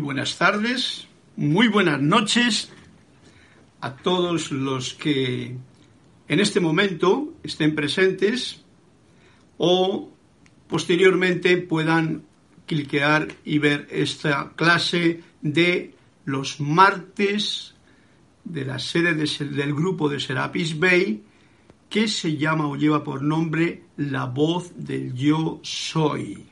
buenas tardes, muy buenas noches a todos los que en este momento estén presentes o posteriormente puedan cliquear y ver esta clase de los martes de la sede del grupo de Serapis Bay que se llama o lleva por nombre La voz del yo soy.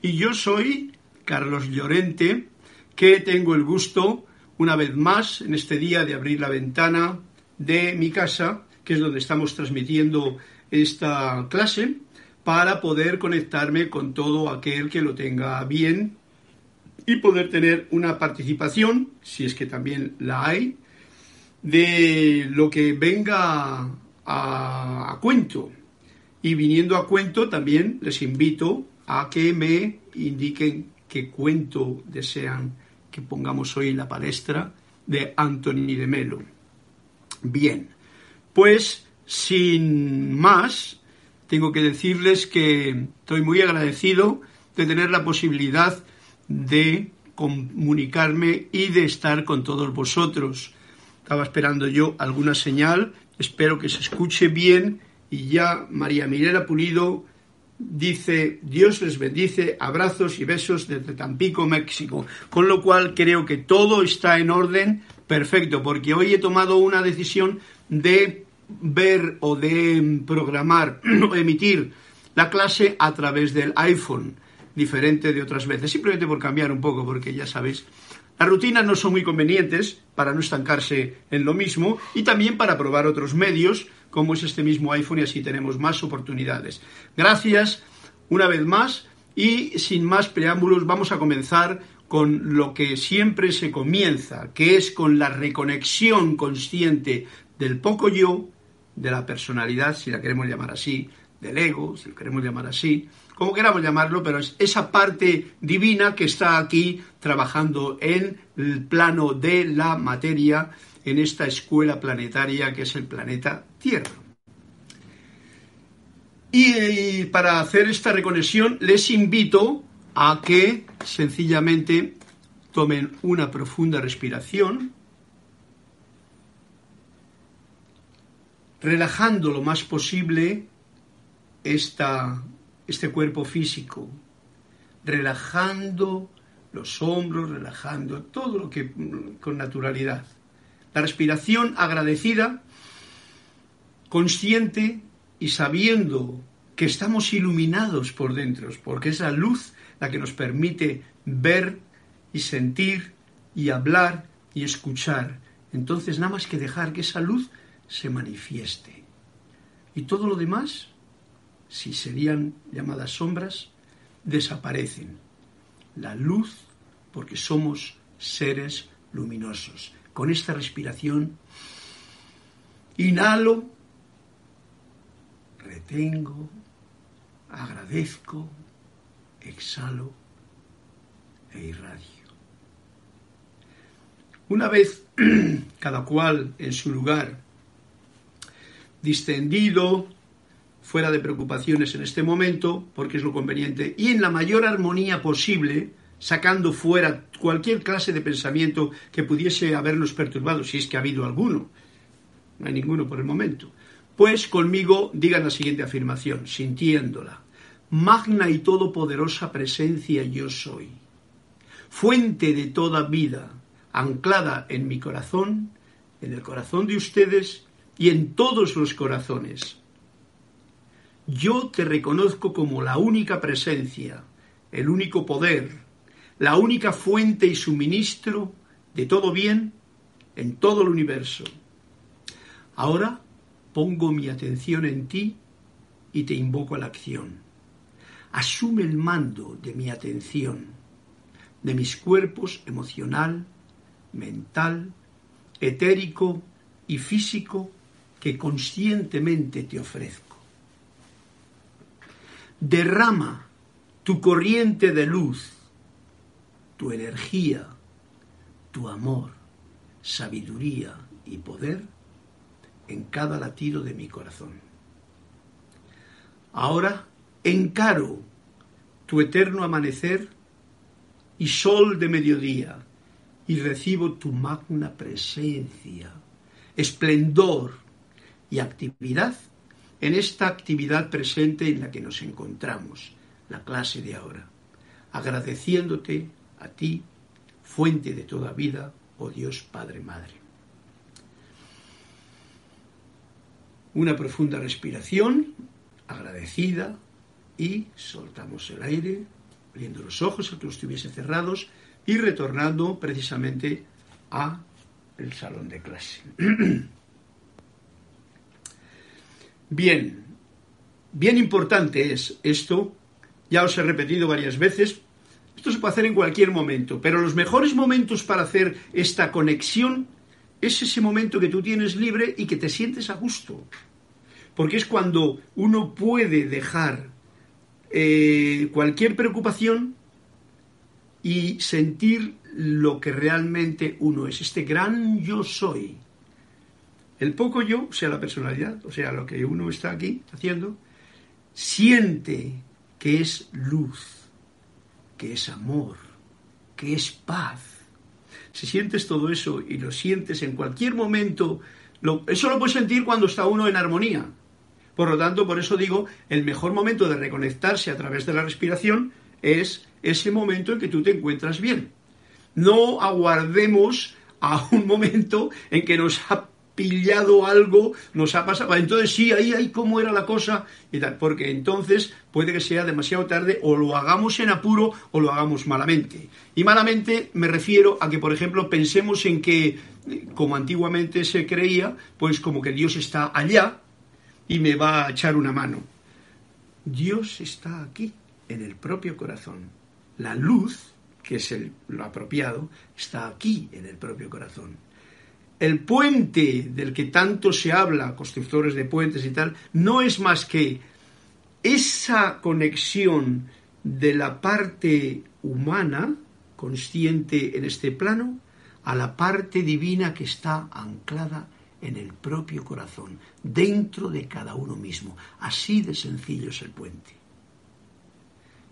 Y yo soy Carlos Llorente, que tengo el gusto, una vez más, en este día, de abrir la ventana de mi casa, que es donde estamos transmitiendo esta clase, para poder conectarme con todo aquel que lo tenga bien y poder tener una participación, si es que también la hay, de lo que venga a, a cuento. Y viniendo a cuento, también les invito a que me indiquen qué cuento desean que pongamos hoy en la palestra de Anthony de Melo. Bien, pues sin más, tengo que decirles que estoy muy agradecido de tener la posibilidad de comunicarme y de estar con todos vosotros. Estaba esperando yo alguna señal, espero que se escuche bien y ya María Mirela Pulido dice Dios les bendice, abrazos y besos desde Tampico, México. Con lo cual creo que todo está en orden perfecto, porque hoy he tomado una decisión de ver o de programar o emitir la clase a través del iPhone, diferente de otras veces, simplemente por cambiar un poco, porque ya sabéis, las rutinas no son muy convenientes para no estancarse en lo mismo y también para probar otros medios como es este mismo iPhone y así tenemos más oportunidades. Gracias una vez más y sin más preámbulos vamos a comenzar con lo que siempre se comienza, que es con la reconexión consciente del poco yo, de la personalidad, si la queremos llamar así, del ego, si lo queremos llamar así, como queramos llamarlo, pero es esa parte divina que está aquí trabajando en el plano de la materia en esta escuela planetaria que es el planeta Tierra. Y, para hacer esta reconexión les invito a que sencillamente tomen una profunda respiración, relajando lo más posible esta, este cuerpo físico, relajando los hombros, relajando todo lo que con naturalidad la respiración agradecida, consciente y sabiendo que estamos iluminados por dentro, porque es la luz la que nos permite ver y sentir y hablar y escuchar. Entonces nada más que dejar que esa luz se manifieste. Y todo lo demás, si serían llamadas sombras, desaparecen. La luz, porque somos seres luminosos con esta respiración, inhalo, retengo, agradezco, exhalo e irradio. Una vez cada cual en su lugar, distendido, fuera de preocupaciones en este momento, porque es lo conveniente, y en la mayor armonía posible, sacando fuera cualquier clase de pensamiento que pudiese habernos perturbado, si es que ha habido alguno. No hay ninguno por el momento. Pues conmigo digan la siguiente afirmación, sintiéndola. Magna y todopoderosa presencia yo soy, fuente de toda vida, anclada en mi corazón, en el corazón de ustedes y en todos los corazones yo te reconozco como la única presencia, el único poder, la única fuente y suministro de todo bien en todo el universo. Ahora pongo mi atención en ti y te invoco a la acción. Asume el mando de mi atención, de mis cuerpos emocional, mental, etérico y físico que conscientemente te ofrezco derrama tu corriente de luz, tu energía, tu amor, sabiduría y poder en cada latido de mi corazón. Ahora encaro tu eterno amanecer y sol de mediodía y recibo tu magna presencia, esplendor y actividad en esta actividad presente en la que nos encontramos, la clase de ahora, agradeciéndote a ti, fuente de toda vida, oh Dios Padre Madre. Una profunda respiración, agradecida, y soltamos el aire, abriendo los ojos, aunque los estuviese cerrados, y retornando precisamente a el salón de clase. Bien, bien importante es esto, ya os he repetido varias veces, esto se puede hacer en cualquier momento, pero los mejores momentos para hacer esta conexión es ese momento que tú tienes libre y que te sientes a gusto, porque es cuando uno puede dejar eh, cualquier preocupación y sentir lo que realmente uno es, este gran yo soy, el poco yo, o sea, la personalidad, o sea, lo que uno está aquí haciendo, siente que es luz, que es amor, que es paz. Si sientes todo eso y lo sientes en cualquier momento, eso lo puedes sentir cuando está uno en armonía. Por lo tanto, por eso digo, el mejor momento de reconectarse a través de la respiración es ese momento en que tú te encuentras bien. No aguardemos a un momento en que nos ha pillado algo, nos ha pasado. Entonces sí, ahí, ahí, cómo era la cosa y tal. Porque entonces puede que sea demasiado tarde o lo hagamos en apuro o lo hagamos malamente. Y malamente me refiero a que, por ejemplo, pensemos en que, como antiguamente se creía, pues como que Dios está allá y me va a echar una mano. Dios está aquí, en el propio corazón. La luz, que es el, lo apropiado, está aquí, en el propio corazón el puente del que tanto se habla, constructores de puentes y tal, no es más que esa conexión de la parte humana, consciente en este plano, a la parte divina que está anclada en el propio corazón, dentro de cada uno mismo. Así de sencillo es el puente.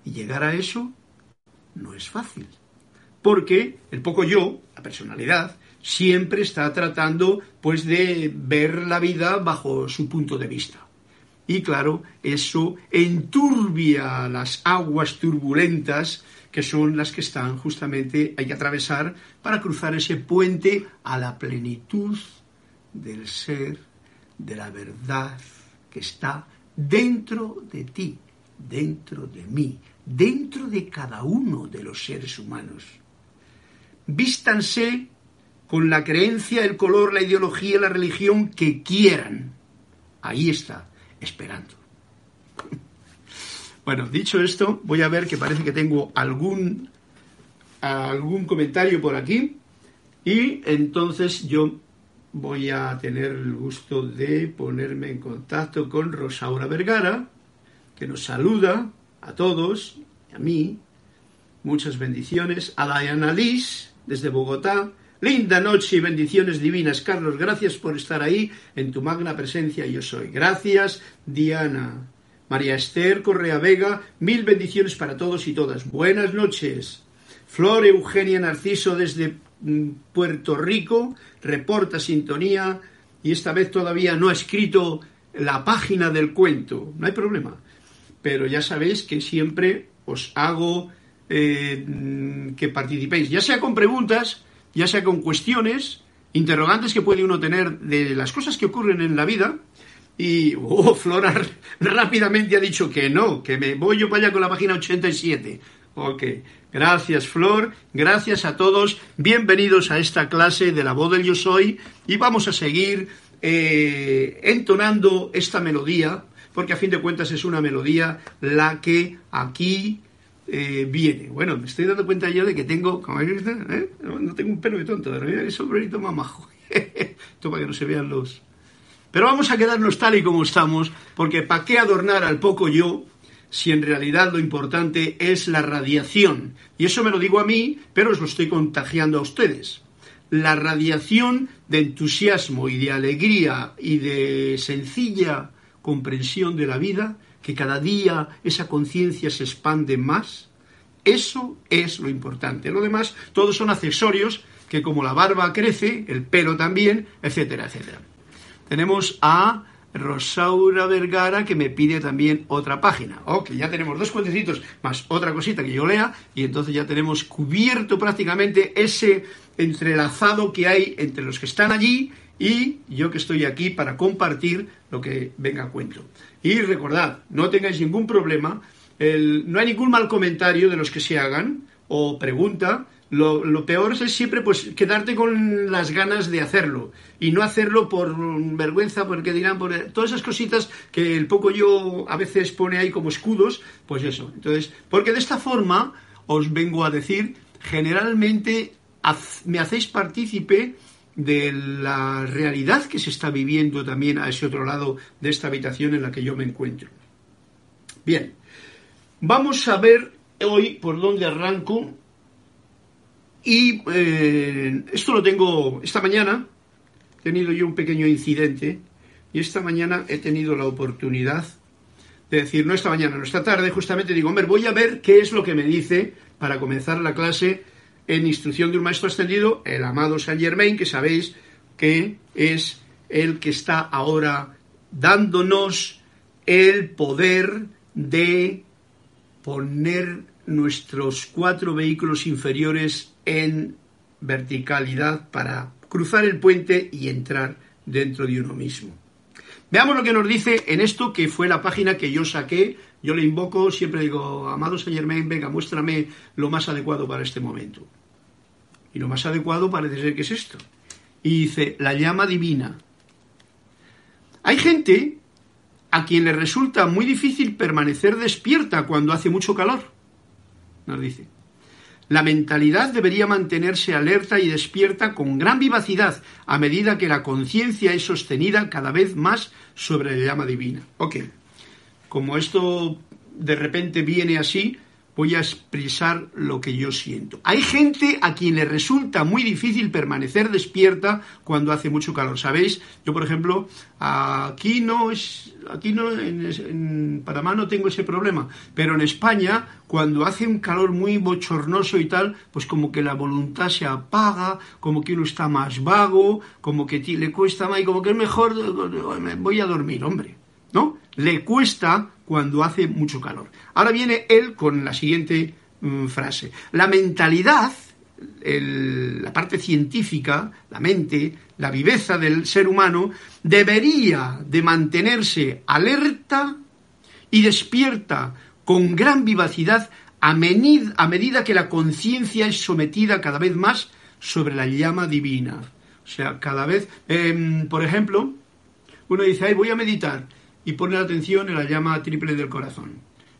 Y llegar a eso no es fácil, porque el poco yo, la personalidad, siempre está tratando pues de ver la vida bajo su punto de vista. Y claro, eso enturbia las aguas turbulentas que son las que están justamente hay que atravesar para cruzar ese puente a la plenitud del ser, de la verdad que está dentro de ti, dentro de mí, dentro de cada uno de los seres humanos. Vístanse con la creencia, el color, la ideología, la religión que quieran. Ahí está, esperando. Bueno, dicho esto, voy a ver que parece que tengo algún, algún comentario por aquí. Y entonces yo voy a tener el gusto de ponerme en contacto con Rosaura Vergara, que nos saluda a todos, a mí. Muchas bendiciones. A Diana Liz, desde Bogotá. Linda noche y bendiciones divinas. Carlos, gracias por estar ahí en tu magna presencia. Yo soy. Gracias, Diana. María Esther Correa Vega, mil bendiciones para todos y todas. Buenas noches. Flor Eugenia Narciso desde mm, Puerto Rico, reporta sintonía y esta vez todavía no ha escrito la página del cuento. No hay problema. Pero ya sabéis que siempre os hago eh, mm, que participéis, ya sea con preguntas, ya sea con cuestiones, interrogantes que puede uno tener de las cosas que ocurren en la vida. Y, oh, Flora rápidamente ha dicho que no, que me voy yo para allá con la página 87. Ok, gracias Flor, gracias a todos, bienvenidos a esta clase de la voz del yo soy y vamos a seguir eh, entonando esta melodía, porque a fin de cuentas es una melodía la que aquí eh, viene. Bueno, me estoy dando cuenta yo de que tengo, como ¿eh? no tengo un pelo de tonto, pero mira qué sombrerito más majo. Esto para que no se vean los... Pero vamos a quedarnos tal y como estamos, porque ¿para qué adornar al poco yo si en realidad lo importante es la radiación? Y eso me lo digo a mí, pero os lo estoy contagiando a ustedes. La radiación de entusiasmo y de alegría y de sencilla comprensión de la vida que cada día esa conciencia se expande más, eso es lo importante. Lo demás, todos son accesorios que como la barba crece, el pelo también, etcétera, etcétera. Tenemos a Rosaura Vergara que me pide también otra página. Ok, ya tenemos dos cuentecitos más otra cosita que yo lea y entonces ya tenemos cubierto prácticamente ese entrelazado que hay entre los que están allí y yo que estoy aquí para compartir lo que venga a cuento. Y recordad, no tengáis ningún problema, no hay ningún mal comentario de los que se hagan o pregunta. Lo, peor es siempre pues quedarte con las ganas de hacerlo y no hacerlo por vergüenza, porque dirán, por todas esas cositas que el poco yo a veces pone ahí como escudos, pues eso. Entonces, porque de esta forma os vengo a decir, generalmente me hacéis partícipe de la realidad que se está viviendo también a ese otro lado de esta habitación en la que yo me encuentro. Bien, vamos a ver hoy por dónde arranco. Y eh, esto lo tengo esta mañana, he tenido yo un pequeño incidente y esta mañana he tenido la oportunidad de decir, no esta mañana, no esta tarde, justamente digo, hombre, voy a ver qué es lo que me dice para comenzar la clase en instrucción de un maestro ascendido, el amado Saint Germain, que sabéis que es el que está ahora dándonos el poder de poner nuestros cuatro vehículos inferiores en verticalidad para cruzar el puente y entrar dentro de uno mismo. Veamos lo que nos dice en esto que fue la página que yo saqué. Yo le invoco, siempre digo, amado Saint Germain, venga, muéstrame lo más adecuado para este momento. Y lo más adecuado parece ser que es esto. Y dice, la llama divina. Hay gente a quien le resulta muy difícil permanecer despierta cuando hace mucho calor. Nos dice. La mentalidad debería mantenerse alerta y despierta con gran vivacidad a medida que la conciencia es sostenida cada vez más sobre la llama divina. Ok, como esto de repente viene así, voy a expresar lo que yo siento. Hay gente a quien le resulta muy difícil permanecer despierta cuando hace mucho calor. ¿Sabéis? Yo, por ejemplo, aquí no es, aquí no, en, Panamá no tengo ese problema, pero en España, cuando hace un calor muy bochornoso y tal, pues como que la voluntad se apaga, como que uno está más vago, como que le cuesta más y como que es mejor, voy a dormir, hombre. ¿No? Le cuesta cuando hace mucho calor. Ahora viene él con la siguiente mm, frase. La mentalidad, la parte científica, la mente, la viveza del ser humano, debería de mantenerse alerta y despierta con gran vivacidad a, medida que la conciencia es sometida cada vez más sobre la llama divina. O sea, cada vez, em, por ejemplo, uno dice, ay, voy a meditar y pone la atención en la llama triple del corazón.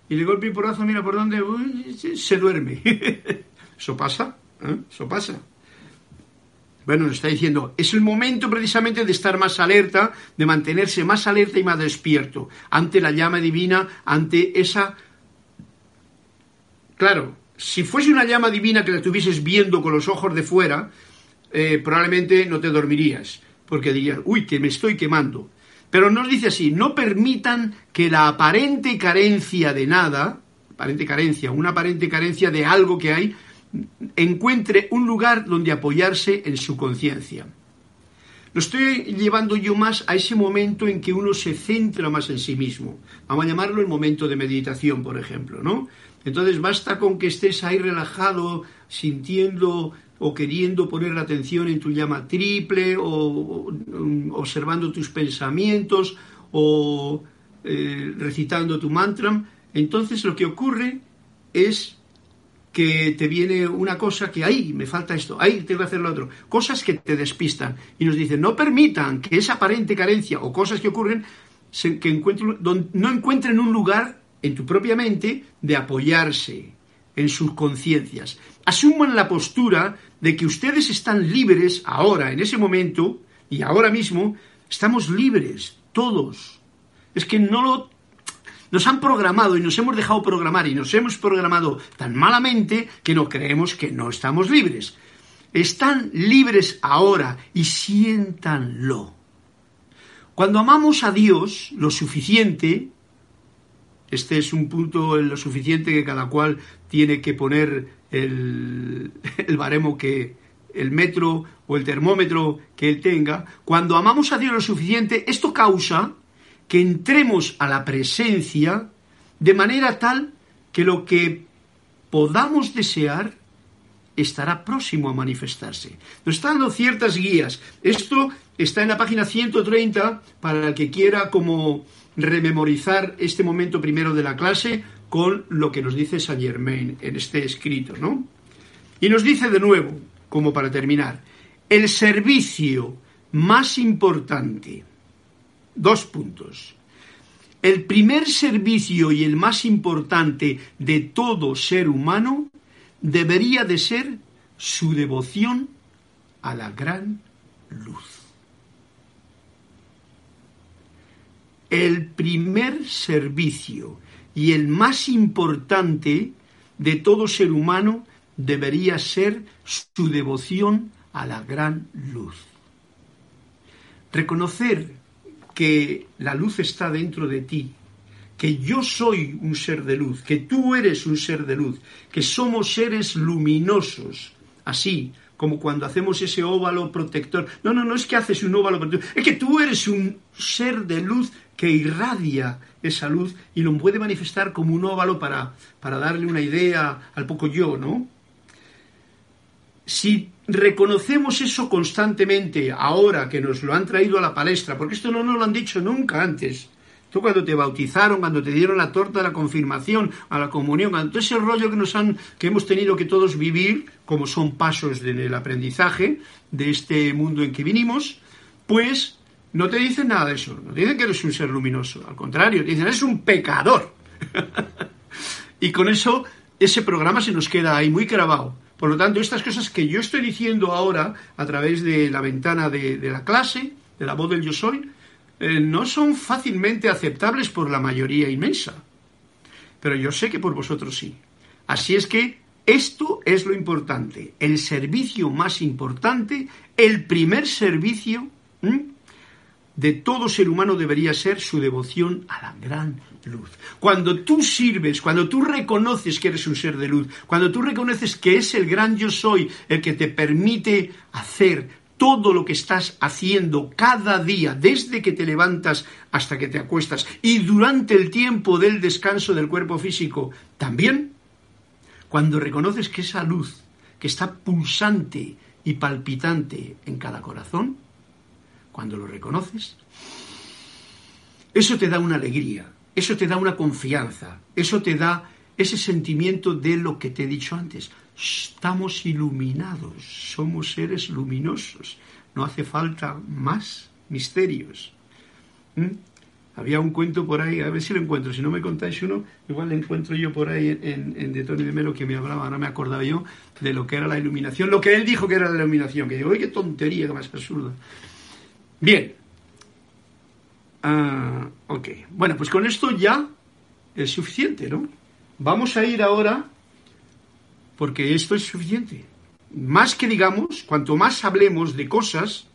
Y le golpea el porrazo, mira por dónde, se duerme. Eso pasa, ¿eh? eso pasa. Bueno, nos está diciendo, es el momento precisamente de estar más alerta, de mantenerse más alerta y más despierto ante la llama divina, ante esa... Claro, si fuese una llama divina que la estuvieses viendo con los ojos de fuera, eh, probablemente no te dormirías, porque dirías, uy, que me estoy quemando. Pero nos dice así, no permitan que la aparente carencia de nada, aparente carencia, una aparente carencia de algo que hay, encuentre un lugar donde apoyarse en su conciencia. Lo estoy llevando yo más a ese momento en que uno se centra más en sí mismo. Vamos a llamarlo el momento de meditación, por ejemplo, ¿no? Entonces basta con que estés ahí relajado, sintiendo o queriendo poner la atención en tu llama triple, o, observando tus pensamientos, o eh, recitando tu mantra. Entonces lo que ocurre es que te viene una cosa que ahí me falta esto, ahí tengo que hacer lo otro, cosas que te despistan y nos dicen no permitan que esa aparente carencia o cosas que ocurren que encuentren, no encuentren un lugar en tu propia mente de apoyarse en sus conciencias. Asuman la postura de que ustedes están libres ahora, en ese momento y ahora mismo, estamos libres, todos. Es que no lo nos han programado y nos hemos dejado programar y nos hemos programado tan malamente que no creemos que no estamos libres. Están libres ahora y siéntanlo. Cuando amamos a Dios lo suficiente, este es un punto en lo suficiente que cada cual tiene que poner el, el baremo que, el metro o el termómetro que él tenga, cuando amamos a Dios lo suficiente, esto causa que entremos a la presencia de manera tal que lo que podamos desear estará próximo a manifestarse. Nos están dando ciertas guías. Esto está en la página 130 para el que quiera como rememorizar este momento primero de la clase con lo que nos dice Saint Germain en este escrito, ¿no? Y nos dice de nuevo, como para terminar, el servicio más importante Dos puntos. El primer servicio y el más importante de todo ser humano debería de ser su devoción a la gran luz. El primer servicio y el más importante de todo ser humano debería ser su devoción a la gran luz. Reconocer que la luz está dentro de ti, que yo soy un ser de luz, que tú eres un ser de luz, que somos seres luminosos, así como cuando hacemos ese óvalo protector. No, no, no es que haces un óvalo protector, es que tú eres un ser de luz que irradia esa luz y lo puede manifestar como un óvalo para, para darle una idea al poco yo, ¿no? Si reconocemos eso constantemente ahora que nos lo han traído a la palestra, porque esto no nos lo han dicho nunca antes. Tú cuando te bautizaron, cuando te dieron la torta de la confirmación, a la comunión, todo ese rollo que nos han, que hemos tenido que todos vivir, como son pasos del aprendizaje de este mundo en que vinimos, pues no te dicen nada de eso, no te dicen que eres un ser luminoso, al contrario, te dicen eres un pecador. y con eso ese programa se nos queda ahí muy grabado. Por lo tanto, estas cosas que yo estoy diciendo ahora a través de la ventana de, la clase, de la voz del yo soy, eh, no son fácilmente aceptables por la mayoría inmensa. Pero yo sé que por vosotros sí. Así es que esto es lo importante, el servicio más importante, el primer servicio de todo ser humano debería ser su devoción a la gran luz. Cuando tú sirves, cuando tú reconoces que eres un ser de luz, cuando tú reconoces que es el gran yo soy el que te permite hacer todo lo que estás haciendo cada día, desde que te levantas hasta que te acuestas y durante el tiempo del descanso del cuerpo físico, también, cuando reconoces que esa luz que está pulsante y palpitante en cada corazón, cuando lo reconoces, eso te da una alegría, eso te da una confianza, eso te da ese sentimiento de lo que te he dicho antes. Estamos iluminados, somos seres luminosos, no hace falta más misterios. ¿Mm? Había un cuento por ahí, a ver si lo encuentro. Si no me contáis uno, igual lo encuentro yo por ahí en, en de Tony de Melo que me hablaba, no me acordaba yo de lo que era la iluminación, lo que él dijo que era la iluminación. Que digo, oye, qué tontería, qué más absurda. Bien. Ah, ok. Bueno, pues con esto ya es suficiente, ¿no? Vamos a ir ahora, porque esto es suficiente. Más que digamos, cuanto más hablemos de cosas,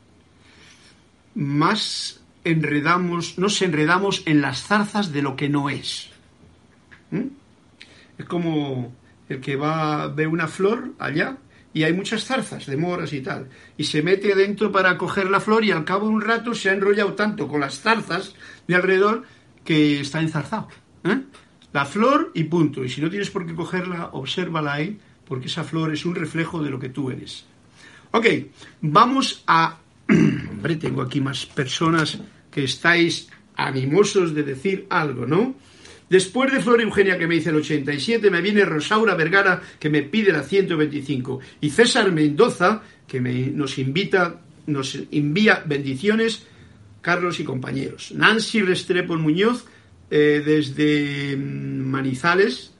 más enredamos, nos enredamos en las zarzas de lo que no es. ¿Mm? Es como el que va a ver una flor allá y hay muchas zarzas de moras y tal, y se mete adentro para coger la flor y al cabo de un rato se ha enrollado tanto con las zarzas de alrededor que está enzarzado. ¿eh? La flor y punto. Y si no tienes por qué cogerla, obsérvala ahí, porque esa flor es un reflejo de lo que tú eres. Ok, vamos a... Hombre, tengo aquí más personas que estáis animosos de decir algo, ¿no? Después de Flor Eugenia que me dice el 87, me viene Rosaura Vergara que me pide la 125 y César Mendoza que nos invita, nos envía bendiciones, Carlos y compañeros. Nancy Restrepo Muñoz eh, desde mm, Manizales,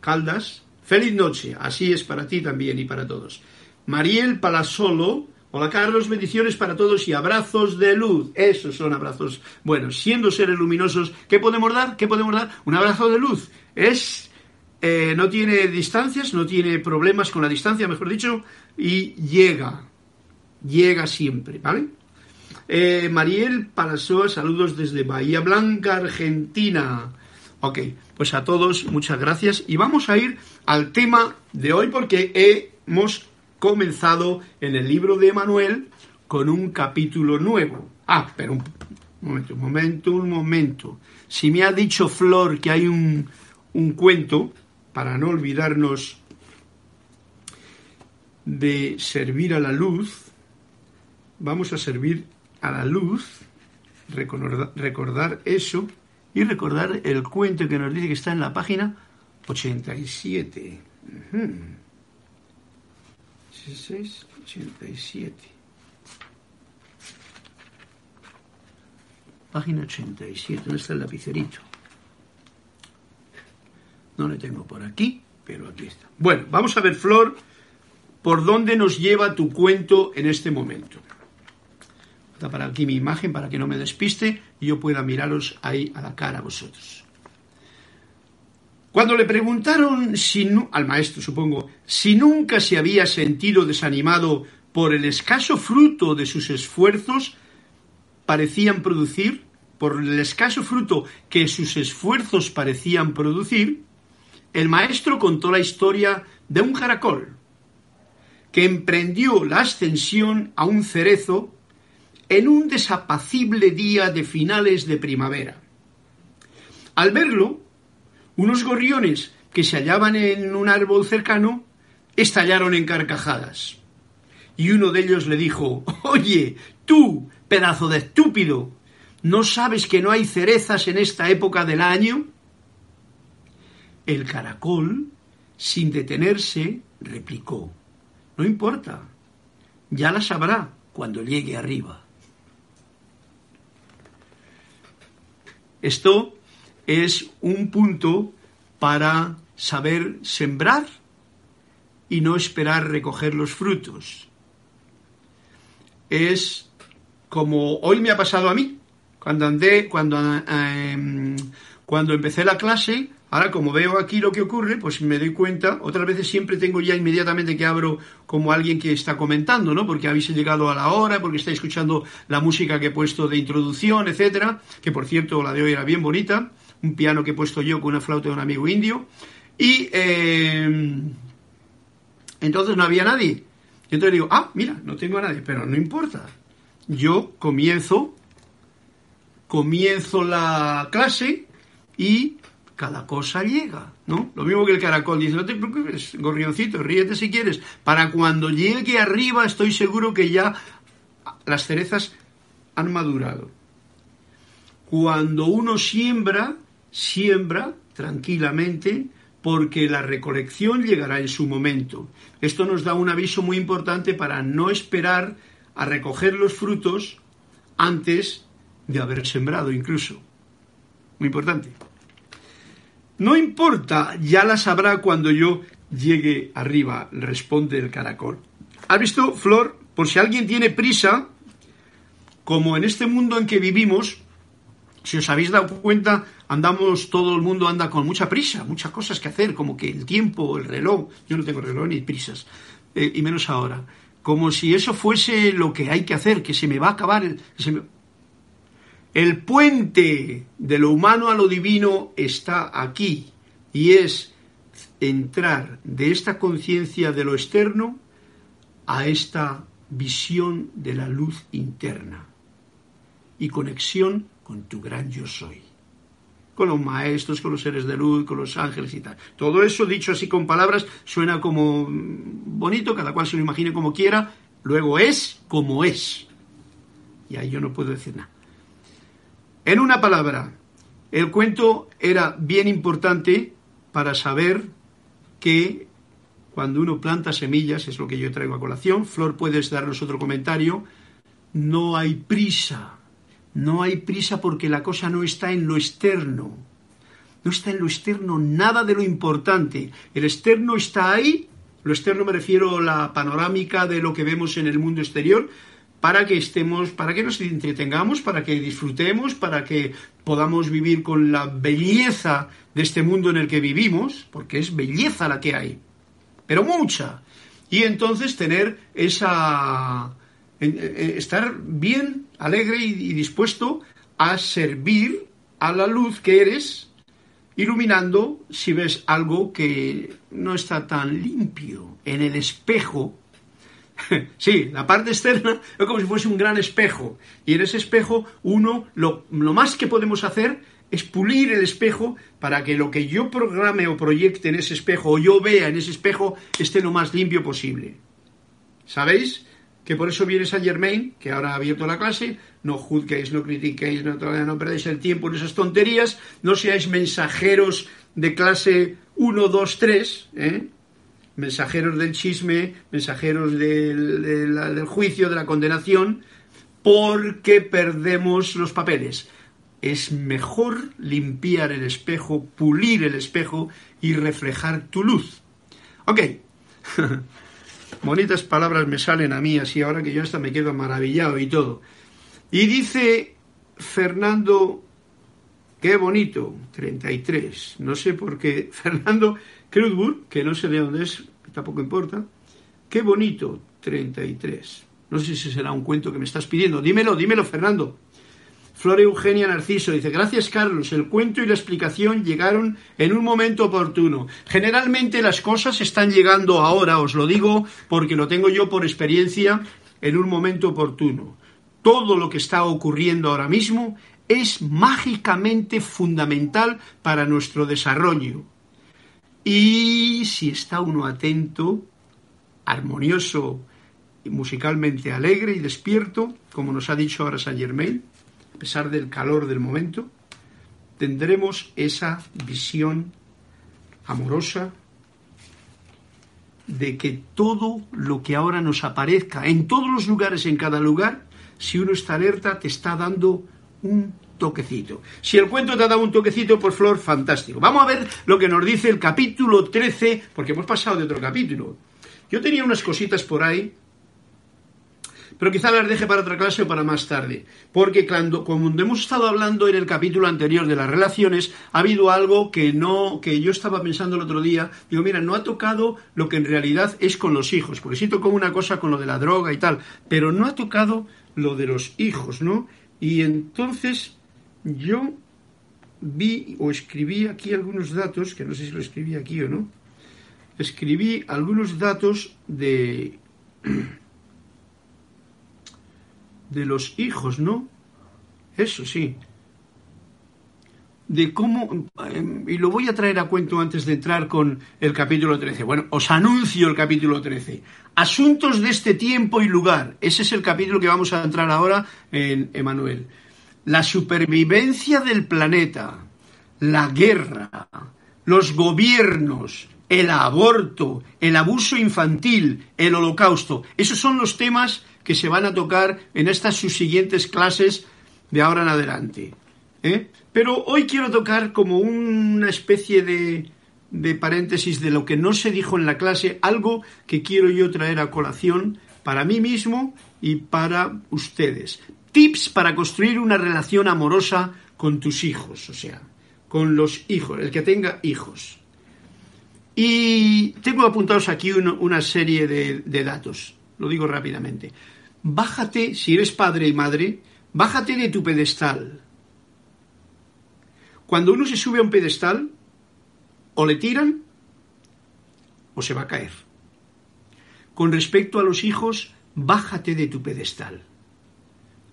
Caldas. Feliz noche, así es para ti también y para todos. Mariel Palasolo Hola Carlos, bendiciones para todos y abrazos de luz. Esos son abrazos Bueno, Siendo seres luminosos, ¿qué podemos dar? ¿Qué podemos dar? Un abrazo de luz. Es eh, no tiene distancias, no tiene problemas con la distancia, mejor dicho, y llega, llega siempre, ¿vale? Eh, Mariel Palasoa, saludos desde Bahía Blanca, Argentina. Ok, pues a todos muchas gracias y vamos a ir al tema de hoy porque hemos comenzado en el libro de Emanuel con un capítulo nuevo. Ah, pero un momento, un momento, un momento. Si me ha dicho Flor que hay un, un cuento, para no olvidarnos de servir a la luz, vamos a servir a la luz, recordar, eso y recordar el cuento que nos dice que está en la página 87. 87. Página 87. ¿Dónde está el lapicerito? No le tengo por aquí, pero aquí está. Bueno, vamos a ver, Flor, por dónde nos lleva tu cuento en este momento. Para aquí mi imagen para que no me despiste y yo pueda miraros ahí a la cara a vosotros. Cuando le preguntaron si al maestro, supongo, si nunca se había sentido desanimado por el escaso fruto de sus esfuerzos parecían producir, por el escaso fruto que sus esfuerzos parecían producir, el maestro contó la historia de un caracol que emprendió la ascensión a un cerezo en un desapacible día de finales de primavera. Al verlo, unos gorriones que se hallaban en un árbol cercano estallaron en carcajadas. Y uno de ellos le dijo, Oye, tú, pedazo de estúpido, ¿no sabes que no hay cerezas en esta época del año? El caracol, sin detenerse, replicó, No importa, ya las habrá cuando llegue arriba. Esto es un punto para saber sembrar y no esperar recoger los frutos. Es como hoy me ha pasado a mí, cuando andé, cuando, em, cuando empecé la clase, ahora como veo aquí lo que ocurre, pues me doy cuenta, otras veces siempre tengo ya inmediatamente que abro como alguien que está comentando, ¿no? Porque habéis llegado a la hora, porque estáis escuchando la música que he puesto de introducción, etcétera, que por cierto la de hoy era bien bonita un piano que he puesto yo con una flauta de un amigo indio. Y eh, entonces no había nadie. Y entonces digo, ah, mira, no tengo a nadie, pero no importa. Yo comienzo, comienzo la clase y cada cosa llega, ¿no? Lo mismo que el caracol dice, no te preocupes, gorrioncito, ríete si quieres. Para cuando llegue arriba estoy seguro que ya las cerezas han madurado. Cuando uno siembra, siembra tranquilamente porque la recolección llegará en su momento. Esto nos da un aviso muy importante para no esperar a recoger los frutos antes de haber sembrado incluso. muy importante. No importa, ya la sabrá cuando yo llegue arriba, responde el caracol. ¿Has visto, Flor? Por si alguien tiene prisa, como en este mundo en que vivimos, si os habéis dado cuenta, andamos, todo el mundo anda con mucha prisa, muchas cosas que hacer, como que el tiempo, el reloj, yo no tengo reloj ni prisas, eh, y menos ahora, como si eso fuese lo que hay que hacer, que se me va a acabar, el, el puente de lo humano a lo divino está aquí, y es entrar de esta conciencia de lo externo a esta visión de la luz interna y conexión con tu gran yo soy. Con los maestros, con los seres de luz, con los ángeles y tal. Todo eso dicho así con palabras suena como bonito, cada cual se lo imagine como quiera, luego es como es. Y ahí yo no puedo decir nada. En una palabra, el cuento era bien importante para saber que cuando uno planta semillas, es lo que yo traigo a colación, Flor, puedes darnos otro comentario, no hay prisa, no hay prisa porque la cosa no está en lo externo, no está en lo externo nada de lo importante, el externo está ahí, lo externo me refiero a la panorámica de lo que vemos en el mundo exterior, para que estemos, para que nos entretengamos, para que disfrutemos, para que podamos vivir con la belleza de este mundo en el que vivimos, porque es belleza la que hay, pero mucha. Y entonces tener esa... estar bien, alegre y dispuesto a servir a la luz que eres, iluminando si ves algo que no está tan limpio en el espejo Sí, la parte externa es como si fuese un gran espejo. Y en ese espejo, uno, lo, más que podemos hacer es pulir el espejo para que lo que yo programe o proyecte en ese espejo o yo vea en ese espejo esté lo más limpio posible. ¿Sabéis? Que por eso viene Saint Germain, que ahora ha abierto la clase, no juzguéis, no critiquéis, no, no perdáis el tiempo en esas tonterías, no seáis mensajeros de clase 1, 2, 3, ¿eh? mensajeros del chisme, mensajeros del, juicio, de la condenación, porque perdemos los papeles. Es mejor limpiar el espejo, pulir el espejo y reflejar tu luz. Ok, bonitas palabras me salen a mí así ahora que yo hasta me quedo maravillado y todo. Y dice Fernando, qué bonito, 33, no sé por qué, Fernando Crudwood, que no sé de dónde es, tampoco importa. Qué bonito, 33. No sé si será un cuento que me estás pidiendo. Dímelo, dímelo, Fernando. Flor Eugenia Narciso dice, gracias Carlos, el cuento y la explicación llegaron en un momento oportuno. Generalmente las cosas están llegando ahora, os lo digo porque lo tengo yo por experiencia, en un momento oportuno. Todo lo que está ocurriendo ahora mismo es mágicamente fundamental para nuestro desarrollo. Y si está uno atento, armonioso musicalmente alegre y despierto, como nos ha dicho ahora Saint Germain, pesar del calor del momento, tendremos esa visión amorosa de que todo lo que ahora nos aparezca en todos los lugares, en cada lugar, si uno está alerta, te está dando un toquecito. Si el cuento te ha dado un toquecito, por Flor, fantástico. Vamos a ver lo que nos dice el capítulo 13, porque hemos pasado de otro capítulo. Yo tenía unas cositas por ahí, pero quizá las deje para otra clase o para más tarde. Porque cuando, como hemos estado hablando en el capítulo anterior de las relaciones, ha habido algo que no, que yo estaba pensando el otro día. Digo, mira, no ha tocado lo que en realidad es con los hijos, porque sí tocó una cosa con lo de la droga y tal, pero no ha tocado lo de los hijos, ¿no? Y entonces yo vi o escribí aquí algunos datos, que no sé si lo escribí aquí o no, escribí algunos datos de, de los hijos, ¿no? Eso sí. De cómo, em, y lo voy a traer a cuento antes de entrar con el capítulo 13. Bueno, os anuncio el capítulo 13. Asuntos de este tiempo y lugar. Ese es el capítulo que vamos a entrar ahora en Emanuel la supervivencia del planeta, la guerra, los gobiernos, el aborto, el abuso infantil, el holocausto. Esos son los temas que se van a tocar en estas subsiguientes clases de ahora en adelante. ¿eh? Pero hoy quiero tocar como una especie de, de paréntesis de lo que no se dijo en la clase, algo que quiero yo traer a colación para mí mismo y para ustedes. Tips para construir una relación amorosa con tus hijos, o sea, con los hijos, el que tenga hijos. Y tengo apuntados aquí una serie de, de datos, lo digo rápidamente. Bájate, si eres padre y madre, bájate de tu pedestal. Cuando uno se sube a un pedestal, o le tiran o se va a caer. Con respecto a los hijos, bájate de tu pedestal.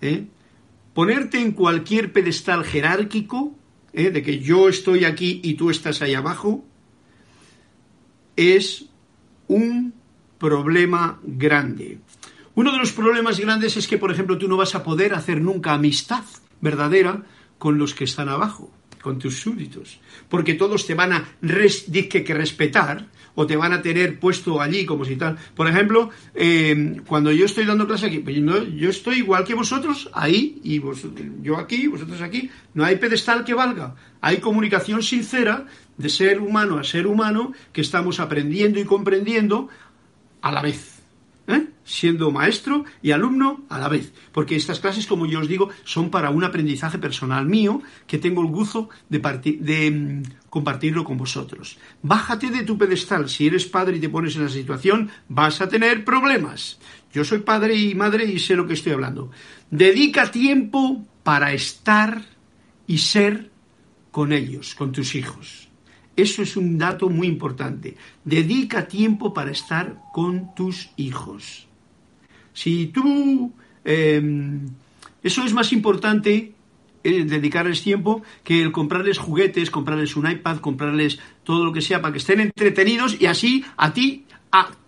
¿eh? Ponerte en cualquier pedestal jerárquico, ¿eh? de que yo estoy aquí y tú estás ahí abajo, es un problema grande. Uno de los problemas grandes es que, por ejemplo, tú no vas a poder hacer nunca amistad verdadera con los que están abajo con tus súbditos, porque todos te van a res, que respetar o te van a tener puesto allí como si tal. Por ejemplo, eh, cuando yo estoy dando clase aquí, pues yo estoy igual que vosotros ahí y yo aquí, vosotros aquí, no hay pedestal que valga. Hay comunicación sincera de ser humano a ser humano que estamos aprendiendo y comprendiendo a la vez. ¿eh? siendo maestro y alumno a la vez. Porque estas clases, como yo os digo, son para un aprendizaje personal mío que tengo el gusto de, de mm, compartirlo con vosotros. Bájate de tu pedestal. Si eres padre y te pones en la situación, vas a tener problemas. Yo soy padre y madre y sé lo que estoy hablando. Dedica tiempo para estar y ser con ellos, con tus hijos. Eso es un dato muy importante. Dedica tiempo para estar con tus hijos. Si tú... Em, eso es más importante eh, dedicarles tiempo que el comprarles juguetes, comprarles un iPad, comprarles todo lo que sea para que estén entretenidos y así a ti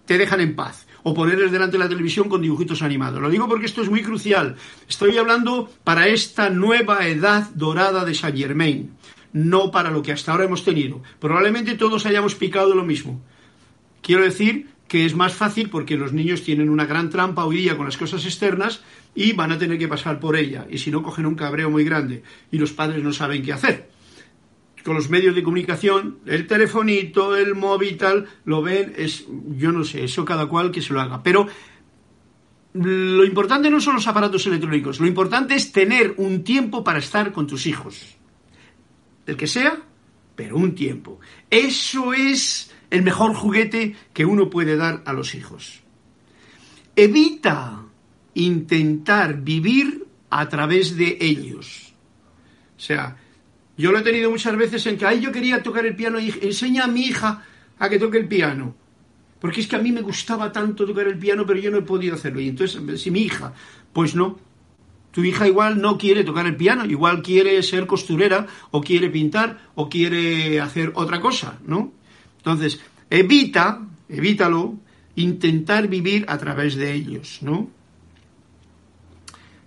te dejan en paz. O ponerles delante de la televisión con dibujitos animados. Lo digo porque esto es muy crucial. Estoy hablando para esta nueva edad dorada de Saint Germain no para lo que hasta ahora hemos tenido. Probablemente todos hayamos picado lo mismo. Quiero decir que es más fácil porque los niños tienen una gran trampa hoy día con las cosas externas y van a tener que pasar por ella. Y si no, cogen un cabreo muy grande y los padres no saben qué hacer. Con los medios de comunicación, el telefonito, el móvil, tal, lo ven, es, yo no sé, eso cada cual que se lo haga. Pero lo importante no son los aparatos electrónicos, lo importante es tener un tiempo para estar con tus hijos el que sea, pero un tiempo. Eso es el mejor juguete que uno puede dar a los hijos. Evita intentar vivir a través de ellos. O sea, yo lo he tenido muchas veces en que, ay, yo quería tocar el piano y enseña a mi hija a que toque el piano. Porque es que a mí me gustaba tanto tocar el piano, pero yo no he podido hacerlo. Y entonces, si mi hija, pues no, tu hija igual no quiere tocar el piano, igual quiere ser costurera o quiere pintar o quiere hacer otra cosa, ¿no? Entonces, evita, evítalo, intentar vivir a través de ellos, ¿no?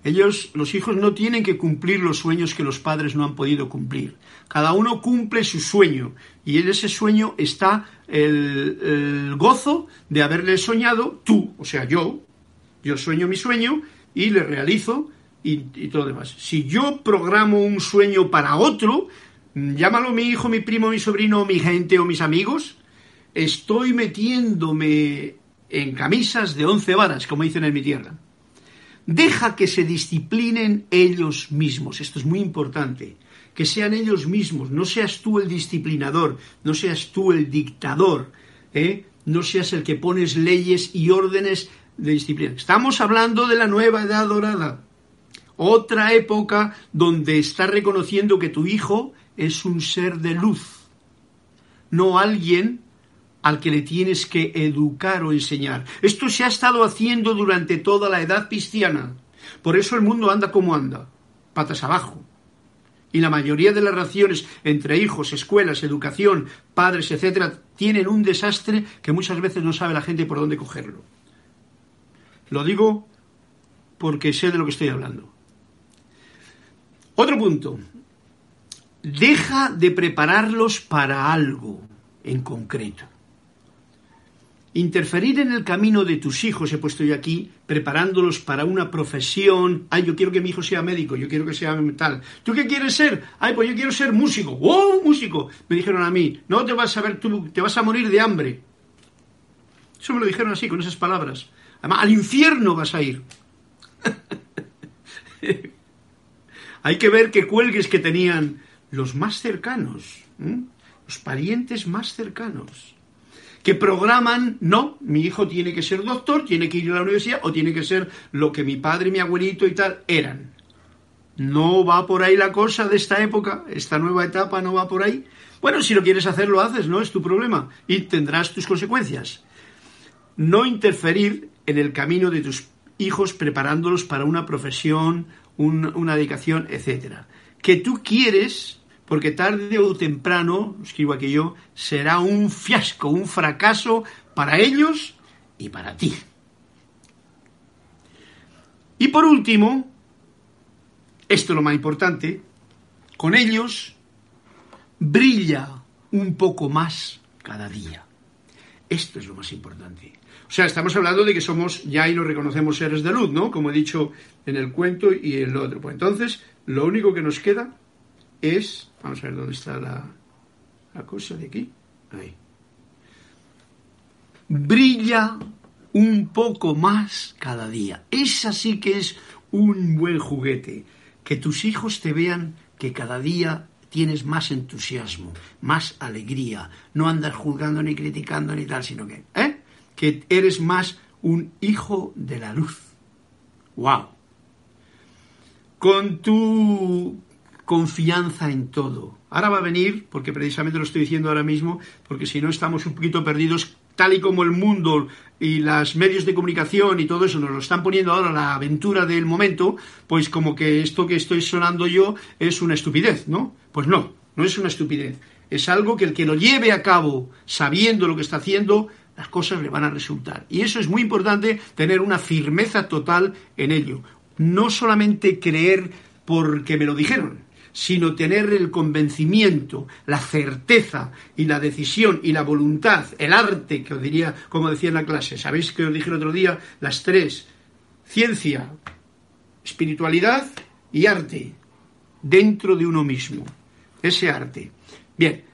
Ellos, los hijos, no tienen que cumplir los sueños que los padres no han podido cumplir. Cada uno cumple su sueño y en ese sueño está el, gozo de haberle soñado tú, o sea, yo. Yo sueño mi sueño y le realizo y, todo lo demás. Si yo programo un sueño para otro, llámalo mi hijo, mi primo, mi sobrino, mi gente o mis amigos, estoy metiéndome en camisas de once varas, como dicen en mi tierra. Deja que se disciplinen ellos mismos. Esto es muy importante. Que sean ellos mismos. No seas tú el disciplinador. No seas tú el dictador. ¿eh? No seas el que pones leyes y órdenes de disciplina. Estamos hablando de la nueva edad dorada. Otra época donde estás reconociendo que tu hijo es un ser de luz, no alguien al que le tienes que educar o enseñar. Esto se ha estado haciendo durante toda la edad cristiana. Por eso el mundo anda como anda, patas abajo. Y la mayoría de las relaciones entre hijos, escuelas, educación, padres, etcétera, tienen un desastre que muchas veces no sabe la gente por dónde cogerlo. Lo digo porque sé de lo que estoy hablando. Otro punto. Deja de prepararlos para algo en concreto. interferir en el camino de tus hijos, he puesto yo aquí, preparándolos para una profesión. Ay, yo quiero que mi hijo sea médico, yo quiero que sea tal. ¿Tú qué quieres ser? Ay, pues yo quiero ser músico. ¡Oh, músico! Me dijeron a mí, no te vas a ver, tú te vas a morir de hambre. Eso me lo dijeron así, con esas palabras. Además, al infierno vas a ir. Hay que ver qué cuelgues que tenían los más cercanos, los parientes más cercanos que programan, no, mi hijo tiene que ser doctor, tiene que ir a la universidad o tiene que ser lo que mi padre, mi abuelito y tal eran. No va por ahí la cosa de esta época, esta nueva etapa no va por ahí. Bueno, si lo quieres hacer, lo haces, no es tu problema y tendrás tus consecuencias. No interferir en el camino de tus hijos preparándolos para una profesión, una dedicación, etc. Que tú quieres porque tarde o temprano, escribo aquí yo, será un fiasco, un fracaso para ellos y para ti. Y por último, esto es lo más importante, con ellos brilla un poco más cada día. Esto es lo más importante. O sea, estamos hablando de que somos ya y nos reconocemos seres de luz, ¿no? Como he dicho en el cuento y en lo otro. Pues entonces, lo único que nos queda es, vamos a ver dónde está la, cosa de aquí, ahí, brilla un poco más cada día. Esa sí que es un buen juguete. Que tus hijos te vean que cada día tienes más entusiasmo, más alegría. No andas juzgando ni criticando ni tal, sino que, ¿eh? Que eres más un hijo de la luz. ¡Wow! Con tu confianza en todo. Ahora va a venir, porque precisamente lo estoy diciendo ahora mismo, porque si no estamos un poquito perdidos, tal y como el mundo y los medios de comunicación y todo eso nos lo están poniendo ahora la aventura del momento, pues como que esto que estoy sonando yo es una estupidez, ¿no? Pues no, no es una estupidez. Es algo que el que lo lleve a cabo sabiendo lo que está haciendo, las cosas le van a resultar. Y eso es muy importante, tener una firmeza total en ello. No solamente creer porque me lo dijeron, sino tener el convencimiento, la certeza y la decisión y la voluntad, el arte, que os diría, como decía en la clase. ¿Sabéis que os dije el otro día? Las tres. Ciencia, espiritualidad y arte dentro de uno mismo. Ese arte. Bien.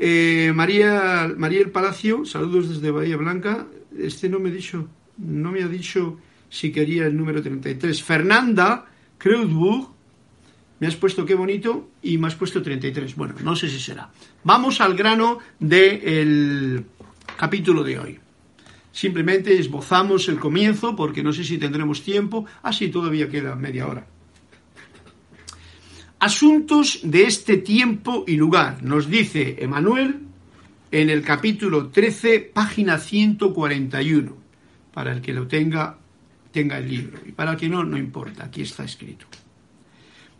Eh, María, María el Palacio, saludos desde Bahía Blanca. Este no me dicho, no me ha dicho si quería el número 33. Fernanda Kreuzburg me has puesto qué bonito y me has puesto 33. Bueno, no sé si será. Vamos al grano del capítulo de hoy. Simplemente esbozamos el comienzo porque no sé si tendremos tiempo. Así todavía queda media hora. Asuntos de este tiempo y lugar, nos dice Emanuel en el capítulo 13, página 141. Para el que lo tenga, tenga el libro. Y para el que no, no importa, aquí está escrito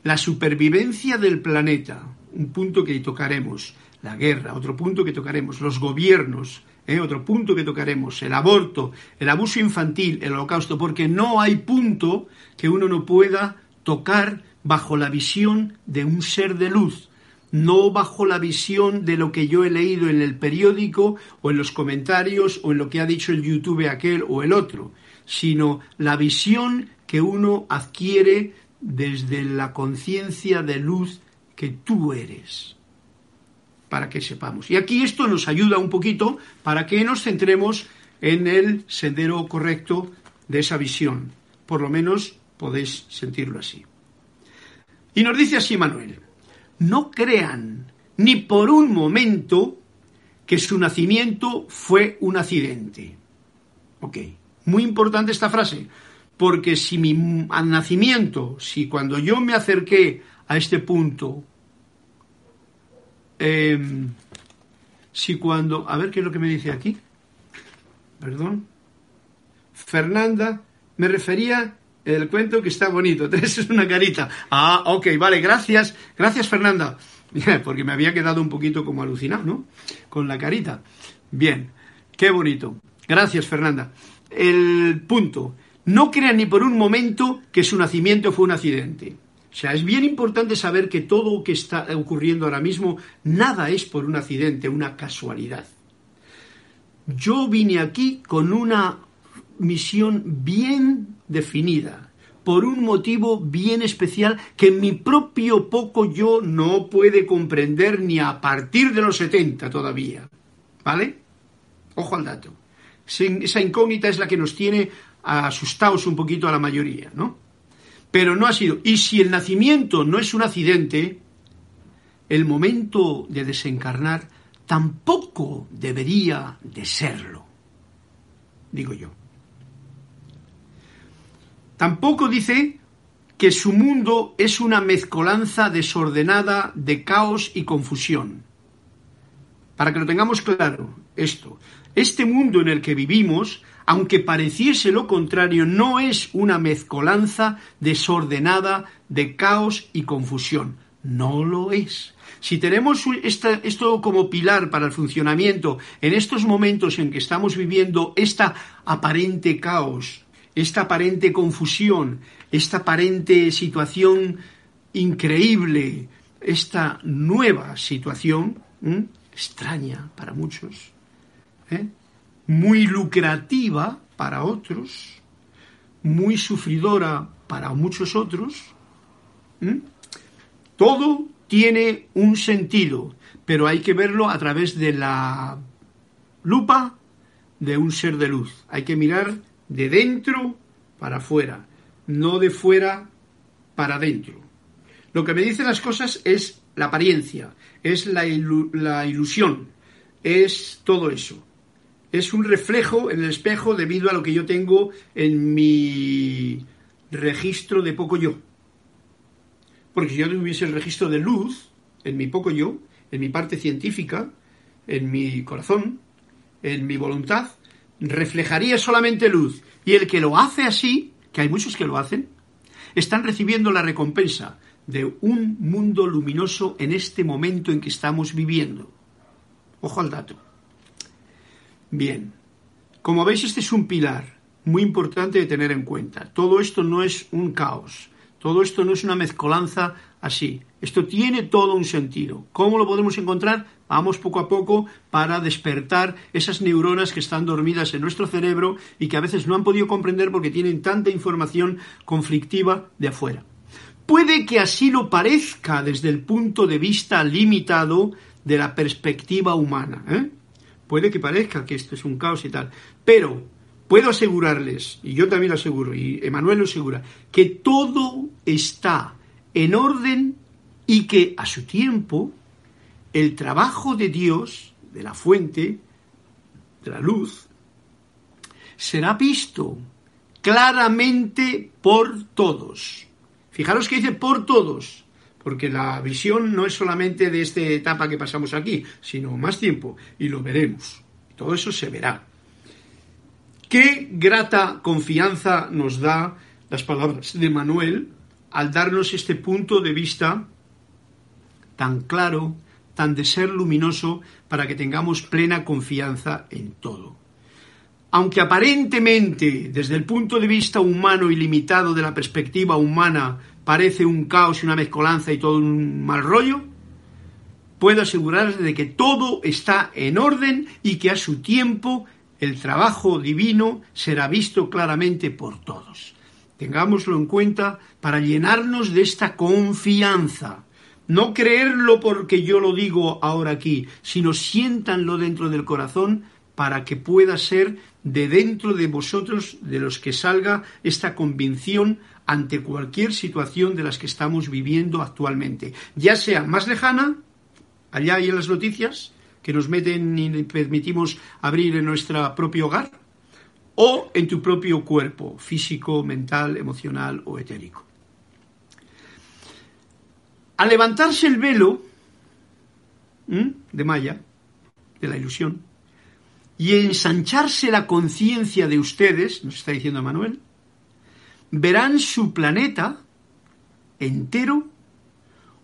la supervivencia del planeta, un punto que tocaremos, la guerra, otro punto que tocaremos, los gobiernos, ¿eh? otro punto que tocaremos, el aborto, el abuso infantil, el holocausto, porque no hay punto que uno no pueda tocar bajo la visión de un ser de luz, no bajo la visión de lo que yo he leído en el periódico o en los comentarios o en lo que ha dicho el YouTube aquel o el otro, sino la visión que uno adquiere desde la conciencia de luz que tú eres, para que sepamos. Y aquí esto nos ayuda un poquito para que nos centremos en el sendero correcto de esa visión. Por lo menos podéis sentirlo así. Y nos dice así Manuel, no crean ni por un momento que su nacimiento fue un accidente. Ok, muy importante esta frase, porque si mi nacimiento, si cuando yo me acerqué a este punto, em, si cuando, a ver qué es lo que me dice aquí, perdón, Fernanda, me refería el cuento que está bonito, tres es una carita. Ah, ok, vale, gracias, gracias Fernanda, porque me había quedado un poquito como alucinado, ¿no? Con la carita. Bien, qué bonito. Gracias Fernanda. El punto, no crean ni por un momento que su nacimiento fue un accidente. O sea, es bien importante saber que todo lo que está ocurriendo ahora mismo, nada es por un accidente, una casualidad. yo vine aquí con una misión bien definida, por un motivo bien especial que mi propio poco yo no puede comprender ni a partir de los 70 todavía. ¿Vale? Ojo al dato. Esa incógnita es la que nos tiene asustados un poquito a la mayoría, ¿no? Pero no ha sido. Y si el nacimiento no es un accidente, el momento de desencarnar tampoco debería de serlo, digo yo. Tampoco dice que su mundo es una mezcolanza desordenada de caos y confusión. Para que lo tengamos claro, esto, este mundo en el que vivimos, aunque pareciese lo contrario, no es una mezcolanza desordenada de caos y confusión. No lo es. Si tenemos esto como pilar para el funcionamiento en estos momentos en que estamos viviendo esta aparente caos, esta aparente confusión, esta aparente situación increíble, esta nueva situación, extraña para muchos, ¿eh? muy lucrativa para otros, muy sufridora para muchos otros, todo tiene un sentido, pero hay que verlo a través de la lupa de un ser de luz. Hay que mirar de dentro para afuera, no de fuera para adentro. Lo que me dicen las cosas es la apariencia, es la, la ilusión, es todo eso. Es un reflejo en el espejo debido a lo que yo tengo en mi registro de poco yo. Porque si yo tuviese el registro de luz en mi poco yo, en mi parte científica, en mi corazón, en mi voluntad, reflejaría solamente luz. Y el que lo hace así, que hay muchos que lo hacen, están recibiendo la recompensa de un mundo luminoso en este momento en que estamos viviendo. Ojo al dato. Bien, como veis este es un pilar muy importante de tener en cuenta. Todo esto no es un caos, todo esto no es una mezcolanza así. Esto tiene todo un sentido. ¿Cómo lo podemos encontrar? Vamos poco a poco para despertar esas neuronas que están dormidas en nuestro cerebro y que a veces no han podido comprender porque tienen tanta información conflictiva de afuera. Puede que así lo parezca desde el punto de vista limitado de la perspectiva humana. ¿eh? Puede que parezca que esto es un caos y tal, pero puedo asegurarles, y yo también lo aseguro, y Emanuel lo asegura, que todo está en orden y que a su tiempo el trabajo de Dios, de la fuente, de la luz, será visto claramente por todos. Fijaros que dice por todos, porque la visión no es solamente de esta etapa que pasamos aquí, sino más tiempo, y lo veremos. Todo eso se verá. Qué grata confianza nos da las palabras de Manuel al darnos este punto de vista tan claro, tan de ser luminoso, para que tengamos plena confianza en todo. Aunque aparentemente, desde el punto de vista humano y limitado de la perspectiva humana, parece un caos y una mezcolanza y todo un mal rollo, puedo asegurarles de que todo está en orden y que a su tiempo el trabajo divino será visto claramente por todos. Tengámoslo en cuenta para llenarnos de esta confianza. No creerlo porque yo lo digo ahora aquí, sino siéntanlo dentro del corazón para que pueda ser de dentro de vosotros de los que salga esta convicción ante cualquier situación de las que estamos viviendo actualmente, ya sea más lejana, allá hay en las noticias, que nos meten y permitimos abrir en nuestro propio hogar, o en tu propio cuerpo, físico, mental, emocional o etérico. Al levantarse el velo de Maya, de la ilusión, y ensancharse la conciencia de ustedes, nos está diciendo Manuel, verán su planeta entero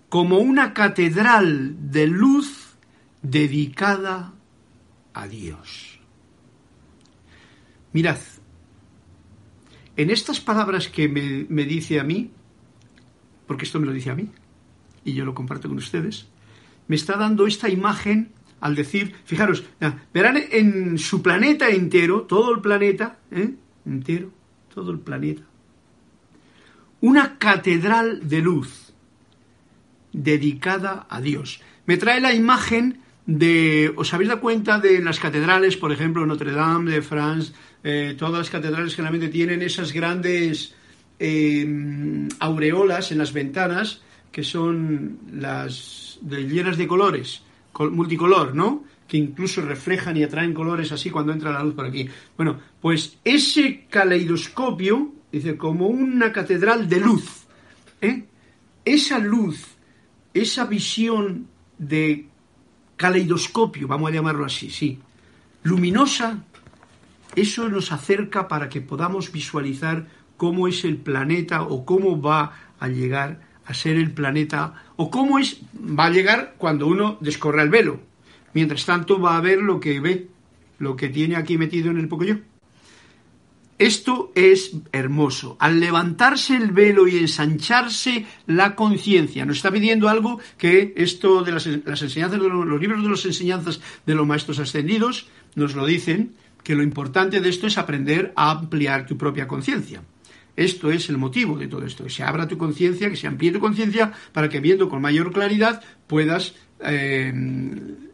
como una catedral de luz dedicada a Dios. Mirad, en estas palabras que me, dice a mí, porque esto me lo dice a mí, y yo lo comparto con ustedes, me está dando esta imagen al decir, fijaros, verán en su planeta entero, todo el planeta, ¿eh? entero, todo el planeta, una catedral de luz dedicada a Dios. Me trae la imagen de, ¿os habéis dado cuenta de las catedrales, por ejemplo, Notre Dame de France, eh, todas las catedrales generalmente tienen esas grandes eh, aureolas en las ventanas que son las llenas de colores, multicolor, ¿no? Que incluso reflejan y atraen colores así cuando entra la luz por aquí. Bueno, pues ese caleidoscopio, dice, como una catedral de luz, ¿eh? esa luz, esa visión de caleidoscopio, vamos a llamarlo así, sí, luminosa, eso nos acerca para que podamos visualizar cómo es el planeta o cómo va a llegar a ser el planeta o cómo es va a llegar cuando uno descorra el velo. Mientras tanto va a ver lo que ve, lo que tiene aquí metido en el yo. Esto es hermoso. Al levantarse el velo y ensancharse la conciencia, nos está pidiendo algo que esto de las, enseñanzas de los libros de las enseñanzas de los maestros ascendidos nos lo dicen, que lo importante de esto es aprender a ampliar tu propia conciencia. Esto es el motivo de todo esto, que se abra tu conciencia, que se amplíe tu conciencia para que viendo con mayor claridad puedas eh,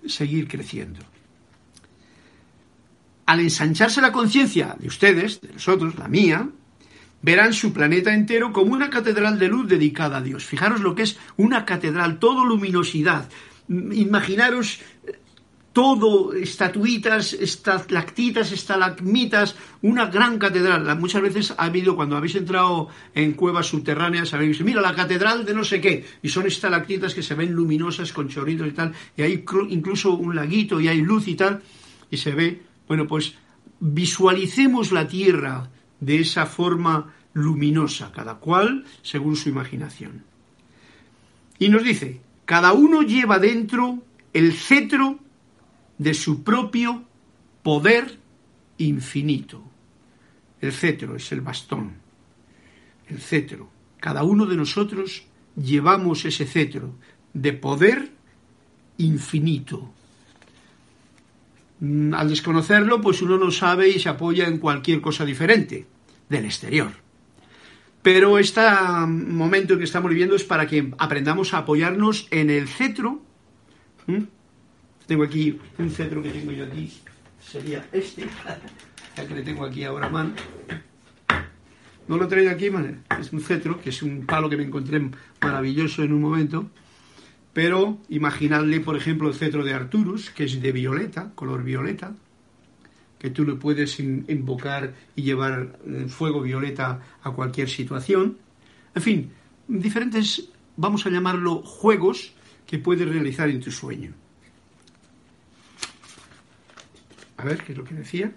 seguir creciendo. Al ensancharse la conciencia de ustedes, de nosotros, la mía, verán su planeta entero como una catedral de luz dedicada a Dios. Fijaros lo que es una catedral, todo luminosidad. Imaginaros todo, estatuitas, estalactitas, estalagmitas, una gran catedral. Muchas veces ha habido, cuando habéis entrado en cuevas subterráneas, habéis visto, mira, la catedral de no sé qué, y son estalactitas que se ven luminosas con chorritos y tal, y hay incluso un laguito y hay luz y tal, y se ve, bueno, pues visualicemos la Tierra de esa forma luminosa, cada cual según su imaginación. Y nos dice, cada uno lleva dentro el cetro de su propio poder infinito. El cetro es el bastón, el cetro. Cada uno de nosotros llevamos ese cetro de poder infinito. Mm, al desconocerlo, pues uno no sabe y se apoya en cualquier cosa diferente del exterior. Pero este momento que estamos viviendo es para que aprendamos a apoyarnos en el cetro tengo aquí un cetro que tengo yo aquí, sería este, ya que le tengo aquí ahora a mano. No lo traigo aquí, es un cetro, que es un palo que me encontré maravilloso en un momento. Pero imaginadle, por ejemplo, el cetro de Arturus, que es de violeta, color violeta, que tú le puedes invocar y llevar eh, fuego violeta a cualquier situación. En fin, diferentes, vamos a llamarlo, juegos que puedes realizar en tu sueño. A ver qué es lo que decía,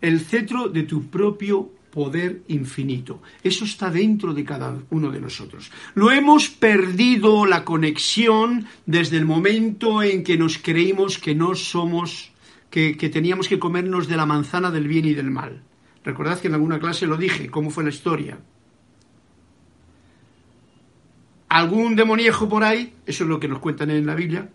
el cetro de tu propio poder infinito. Eso está dentro de cada uno de nosotros. Lo hemos perdido la conexión desde el momento en que nos creímos que no somos, que, que teníamos que comernos de la manzana del bien y del mal. Recordad que en alguna clase lo dije, cómo fue la historia. Algún demoniejo por ahí, eso es lo que nos cuentan en la Biblia,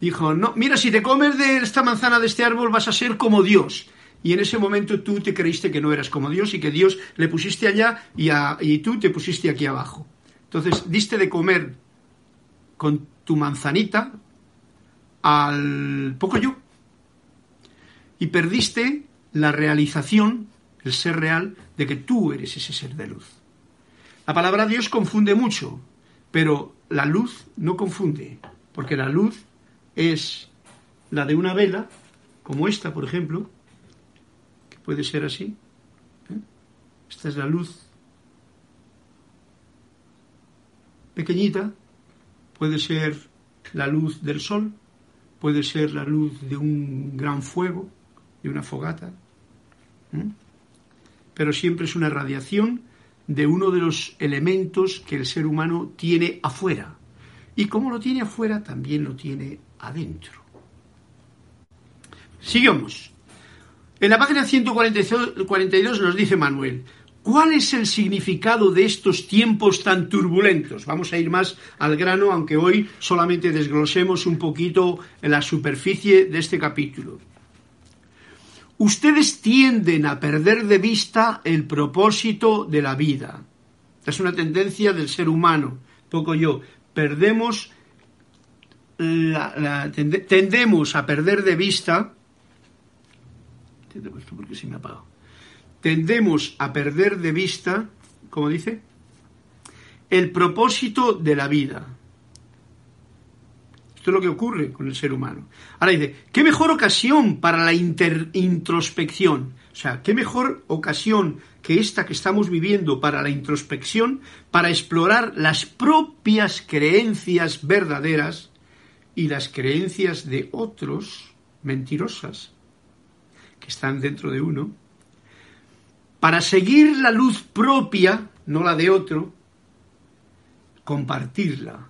dijo, no, mira, si te comes de esta manzana de este árbol vas a ser como Dios. Y en ese momento tú te creíste que no eras como Dios y que Dios le pusiste allá y, tú te pusiste aquí abajo. Entonces diste de comer con tu manzanita al poco yo. Y perdiste la realización, el ser real, de que tú eres ese ser de luz. La palabra Dios confunde mucho, pero la luz no confunde, porque la luz es la de una vela, como esta, por ejemplo, que puede ser así. ¿eh? Esta es la luz pequeñita, puede ser la luz del sol, puede ser la luz de un gran fuego, de una fogata, ¿eh? pero siempre es una radiación de uno de los elementos que el ser humano tiene afuera. Y como lo tiene afuera, también lo tiene adentro. Sigamos. En la página 142 nos dice Manuel, ¿Cuál es el significado de estos tiempos tan turbulentos? Vamos a ir más al grano, aunque hoy solamente desglosemos un poquito la superficie de este capítulo. Ustedes tienden a perder de vista el propósito de la vida. Es una tendencia del ser humano, poco yo. Perdemos tendemos a perder de vista. porque se me tendemos a perder de vista, como dice, el propósito de la vida. Esto es lo que ocurre con el ser humano. Ahora dice, ¿qué mejor ocasión para la introspección? O sea, ¿qué mejor ocasión que esta que estamos viviendo para la introspección, para explorar las propias creencias verdaderas y las creencias de otros mentirosas que están dentro de uno? para seguir la luz propia, no la de otro, compartirla.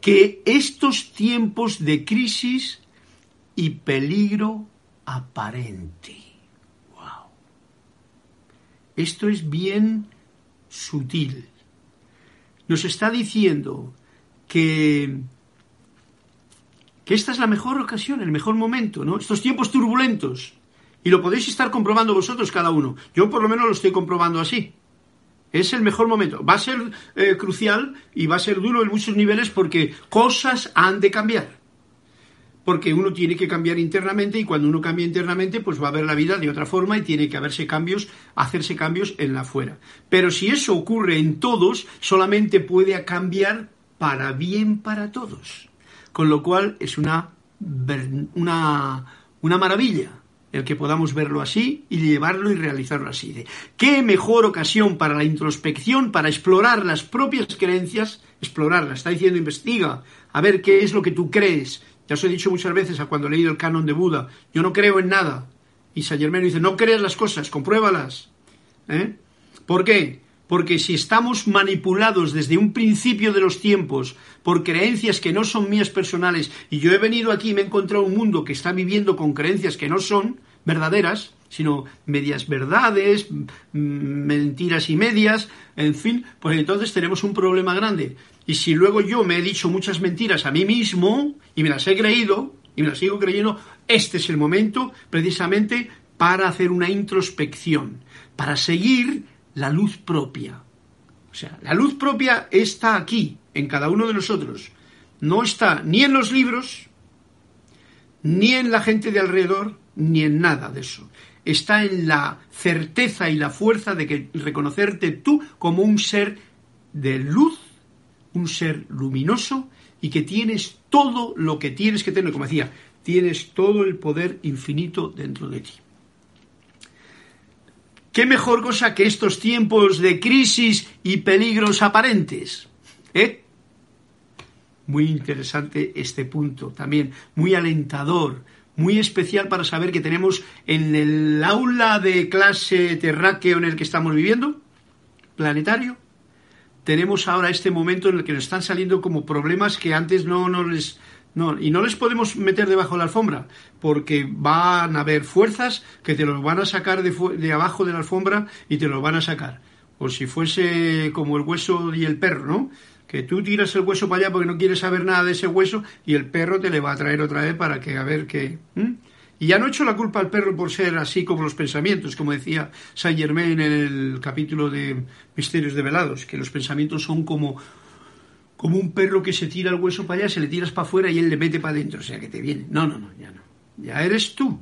Que estos tiempos de crisis y peligro aparente. Wow. Esto es bien sutil. Nos está diciendo que que esta es la mejor ocasión, el mejor momento, ¿no? Estos tiempos turbulentos y lo podéis estar comprobando vosotros cada uno. Yo por lo menos lo estoy comprobando así. Es el mejor momento. Va a ser eh, crucial y va a ser duro en muchos niveles porque cosas han de cambiar. Porque uno tiene que cambiar internamente y cuando uno cambia internamente, pues va a ver la vida de otra forma y tiene que haberse cambios, hacerse cambios en la fuera. Pero si eso ocurre en todos, solamente puede cambiar para bien para todos. Con lo cual es una, una, una maravilla el que podamos verlo así y llevarlo y realizarlo así. ¿Qué mejor ocasión para la introspección, para explorar las propias creencias? Explorarlas, está diciendo investiga, a ver qué es lo que tú crees. Ya os he dicho muchas veces a cuando he leído el canon de Buda, yo no creo en nada. Y Saint Germain dice, no creas las cosas, compruébalas. ¿Eh? ¿Por qué? Porque si estamos manipulados desde un principio de los tiempos por creencias que no son mías personales y yo he venido aquí y me he encontrado un mundo que está viviendo con creencias que no son verdaderas, sino medias verdades, mentiras y medias, en fin, pues entonces tenemos un problema grande. Y si luego yo me he dicho muchas mentiras a mí mismo y me las he creído y me las sigo creyendo, este es el momento precisamente para hacer una introspección, para seguir la luz propia. O sea, la luz propia está aquí, en cada uno de nosotros. No está ni en los libros, ni en la gente de alrededor, ni en nada de eso. Está en la certeza y la fuerza de que reconocerte tú como un ser de luz, un ser luminoso y que tienes todo lo que tienes que tener, como decía, tienes todo el poder infinito dentro de ti. ¿Qué mejor cosa que estos tiempos de crisis y peligros aparentes? ¿Eh? Muy interesante este punto también, muy alentador, muy especial para saber que tenemos en el aula de clase terráqueo en el que estamos viviendo, planetario, tenemos ahora este momento en el que nos están saliendo como problemas que antes no nos les no, y no les podemos meter debajo de la alfombra, porque van a haber fuerzas que te los van a sacar de, abajo de la alfombra y te los van a sacar. O si fuese como el hueso y el perro, ¿no? Que tú tiras el hueso para allá porque no quieres saber nada de ese hueso y el perro te le va a traer otra vez para que a ver qué. Y ya no hecho la culpa al perro por ser así como los pensamientos, como decía Saint Germain en el capítulo de Misterios Develados, que los pensamientos son como como un perro que se tira el hueso para allá, se le tiras para afuera y él le mete para adentro, o sea que te viene. No, no, no, ya no. Ya eres tú.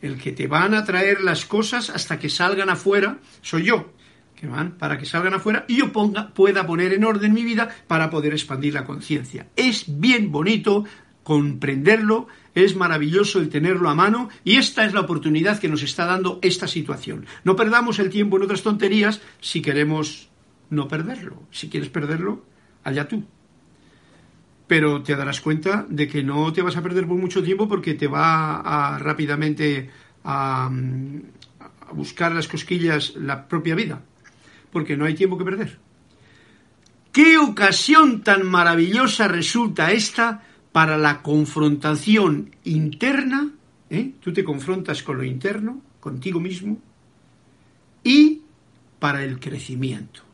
El que te van a traer las cosas hasta que salgan afuera, soy yo, que van para que salgan afuera y yo ponga, pueda poner en orden mi vida para poder expandir la conciencia. Es bien bonito comprenderlo, es maravilloso el tenerlo a mano y esta es la oportunidad que nos está dando esta situación. No perdamos el tiempo en otras tonterías si queremos no perderlo. Si quieres perderlo, allá tú. Pero te darás cuenta de que no te vas a perder por mucho tiempo porque te va a rápidamente a, buscar las cosquillas la propia vida, porque no hay tiempo que perder. ¿Qué ocasión tan maravillosa resulta esta para la confrontación interna? ¿eh? Tú te confrontas con lo interno, contigo mismo, y para el crecimiento.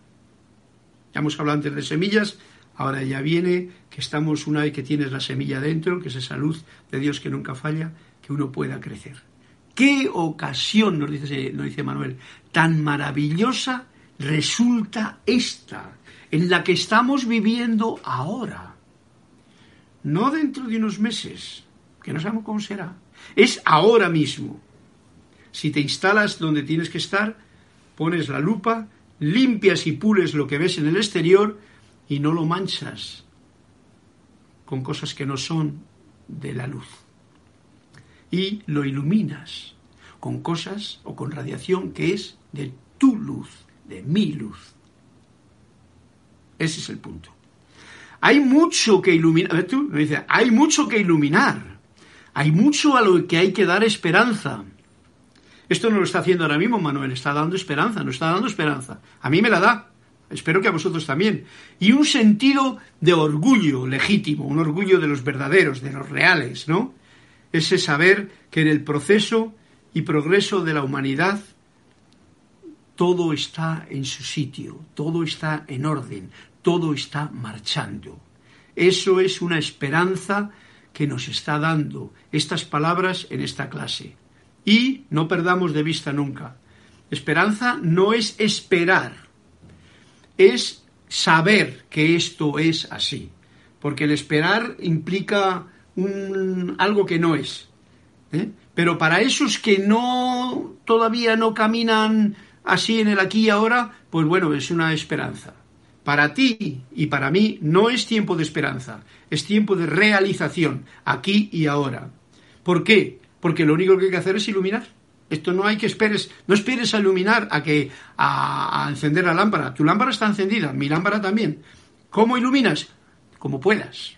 Ya hemos hablado antes de semillas, ahora ya viene que estamos una vez que tienes la semilla dentro, que es esa luz de Dios que nunca falla, que uno pueda crecer. ¿Qué ocasión, nos dice, nos dice Manuel, tan maravillosa resulta esta, en la que estamos viviendo ahora? No dentro de unos meses, que no sabemos cómo será, es ahora mismo. Si te instalas donde tienes que estar, pones la lupa, limpias y pules lo que ves en el exterior y no lo manchas con cosas que no son de la luz. Y lo iluminas con cosas o con radiación que es de tu luz, de mi luz. Ese es el punto. Hay mucho que iluminar. Tú me dices, hay mucho que iluminar. Hay mucho a lo que hay que dar esperanza. Esto no lo está haciendo ahora mismo Manuel, está dando esperanza, no está dando esperanza. A mí me la da, espero que a vosotros también. Y un sentido de orgullo legítimo, un orgullo de los verdaderos, de los reales, ¿no? Ese saber que en el proceso y progreso de la humanidad todo está en su sitio, todo está en orden, todo está marchando. Eso es una esperanza que nos está dando estas palabras en esta clase. Y no perdamos de vista nunca. Esperanza no es esperar, es saber que esto es así. Porque el esperar implica un, algo que no es. ¿eh? Pero para esos que no todavía no caminan así en el aquí y ahora, pues bueno, es una esperanza. Para ti y para mí no es tiempo de esperanza, es tiempo de realización, aquí y ahora. ¿Por qué? Porque lo único que hay que hacer es iluminar. Esto no hay que esperes, no esperes a iluminar, a que a, encender la lámpara. Tu lámpara está encendida, mi lámpara también. ¿Cómo iluminas? Como puedas.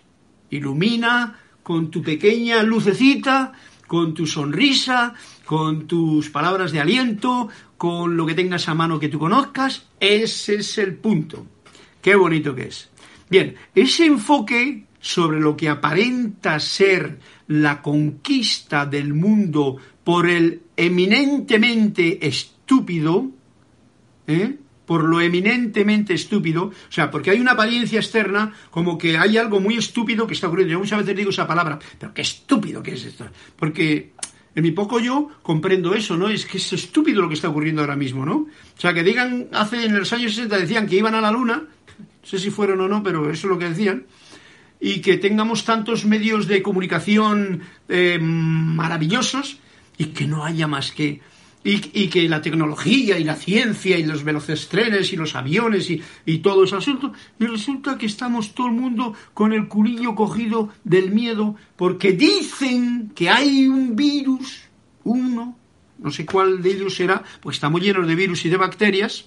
Ilumina con tu pequeña lucecita, con tu sonrisa, con tus palabras de aliento, con lo que tengas a mano que tú conozcas. Ese es el punto. Qué bonito que es. Bien, ese enfoque sobre lo que aparenta ser la conquista del mundo por el eminentemente estúpido, ¿eh? por lo eminentemente estúpido, o sea, porque hay una apariencia externa como que hay algo muy estúpido que está ocurriendo. Yo muchas veces digo esa palabra, pero qué estúpido que es esto. Porque en mi poco yo comprendo eso, ¿no? Es que es estúpido lo que está ocurriendo ahora mismo, ¿no? O sea, que digan, hace en los años 60 decían que iban a la luna, no sé si fueron o no, pero eso es lo que decían, y que tengamos tantos medios de comunicación eh, maravillosos y que no haya más que... Y, que la tecnología y la ciencia y los veloces trenes y los aviones y, y todo ese asunto. Y resulta que estamos todo el mundo con el culillo cogido del miedo porque dicen que hay un virus, uno, no sé cuál de ellos será, pues estamos llenos de virus y de bacterias,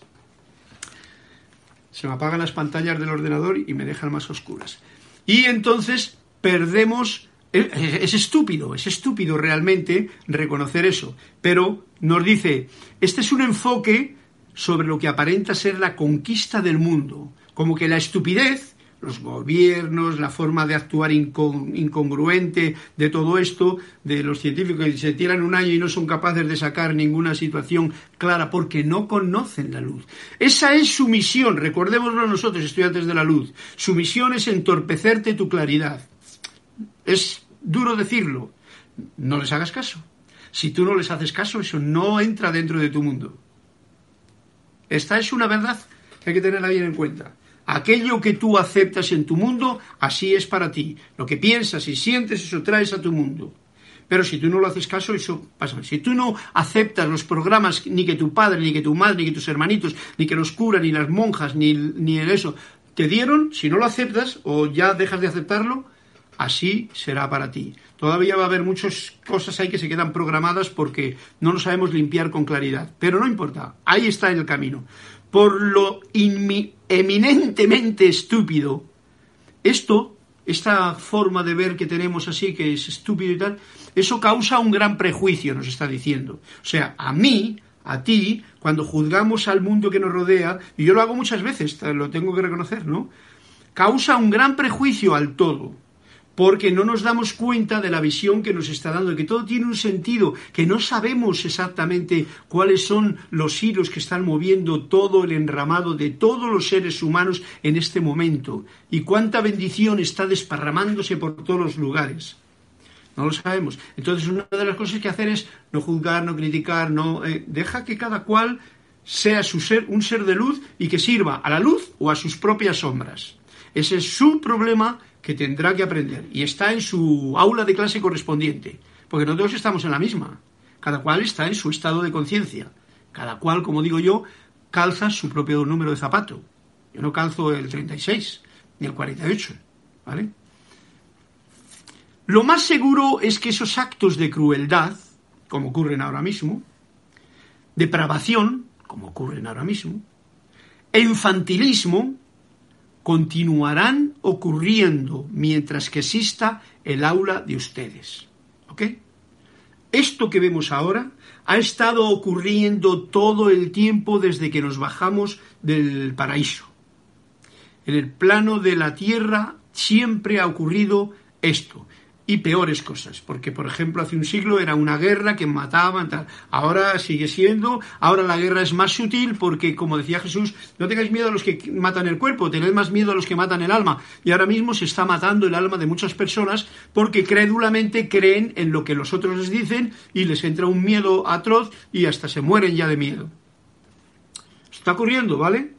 se me apagan las pantallas del ordenador y me dejan más oscuras. Y entonces perdemos... Eh, eh, es estúpido, es estúpido realmente reconocer eso, pero nos dice, este es un enfoque sobre lo que aparenta ser la conquista del mundo, como que la estupidez los gobiernos, la forma de actuar incongruente de todo esto, de los científicos que se tiran un año y no son capaces de sacar ninguna situación clara porque no conocen la luz. Esa es su misión, recordémoslo nosotros, estudiantes de la luz. Su misión es entorpecerte tu claridad. Es duro decirlo, no les hagas caso. Si tú no les haces caso, eso no entra dentro de tu mundo. Esta es una verdad que hay que tenerla bien en cuenta. Aquello que tú aceptas en tu mundo, así es para ti. Lo que piensas y sientes, eso traes a tu mundo. Pero si tú no lo haces caso, eso pasa. Si tú no aceptas los programas, ni que tu padre, ni que tu madre, ni que tus hermanitos, ni que los curas, ni las monjas, ni, ni eso, te dieron, si no lo aceptas o ya dejas de aceptarlo, así será para ti. Todavía va a haber muchas cosas ahí que se quedan programadas porque no lo sabemos limpiar con claridad. Pero no importa, ahí está el camino por lo eminentemente estúpido. Esto, esta forma de ver que tenemos así, que es estúpido y tal, eso causa un gran prejuicio, nos está diciendo. O sea, a mí, a ti, cuando juzgamos al mundo que nos rodea, y yo lo hago muchas veces, lo tengo que reconocer, ¿no? Causa un gran prejuicio al todo. Porque no nos damos cuenta de la visión que nos está dando, que todo tiene un sentido, que no sabemos exactamente cuáles son los hilos que están moviendo todo el enramado de todos los seres humanos en este momento, y cuánta bendición está desparramándose por todos los lugares. No lo sabemos. Entonces, una de las cosas que hacer es no juzgar, no criticar, no eh, deja que cada cual sea su ser, un ser de luz y que sirva a la luz o a sus propias sombras. Ese es su problema que tendrá que aprender y está en su aula de clase correspondiente, porque no todos estamos en la misma, cada cual está en su estado de conciencia, cada cual, como digo yo, calza su propio número de zapato. Yo no calzo el 36 ni el 48, ¿vale? Lo más seguro es que esos actos de crueldad, como ocurren ahora mismo, depravación, como ocurren ahora mismo, e infantilismo, continuarán ocurriendo mientras que exista el aula de ustedes. ¿Ok? Esto que vemos ahora ha estado ocurriendo todo el tiempo desde que nos bajamos del paraíso. En el plano de la tierra siempre ha ocurrido esto y peores cosas, porque por ejemplo hace un siglo era una guerra que mataban, tal. ahora sigue siendo, ahora la guerra es más sutil porque como decía Jesús, no tengáis miedo a los que matan el cuerpo, tened más miedo a los que matan el alma, y ahora mismo se está matando el alma de muchas personas porque crédulamente creen en lo que los otros les dicen y les entra un miedo atroz y hasta se mueren ya de miedo. Está ocurriendo, ¿vale?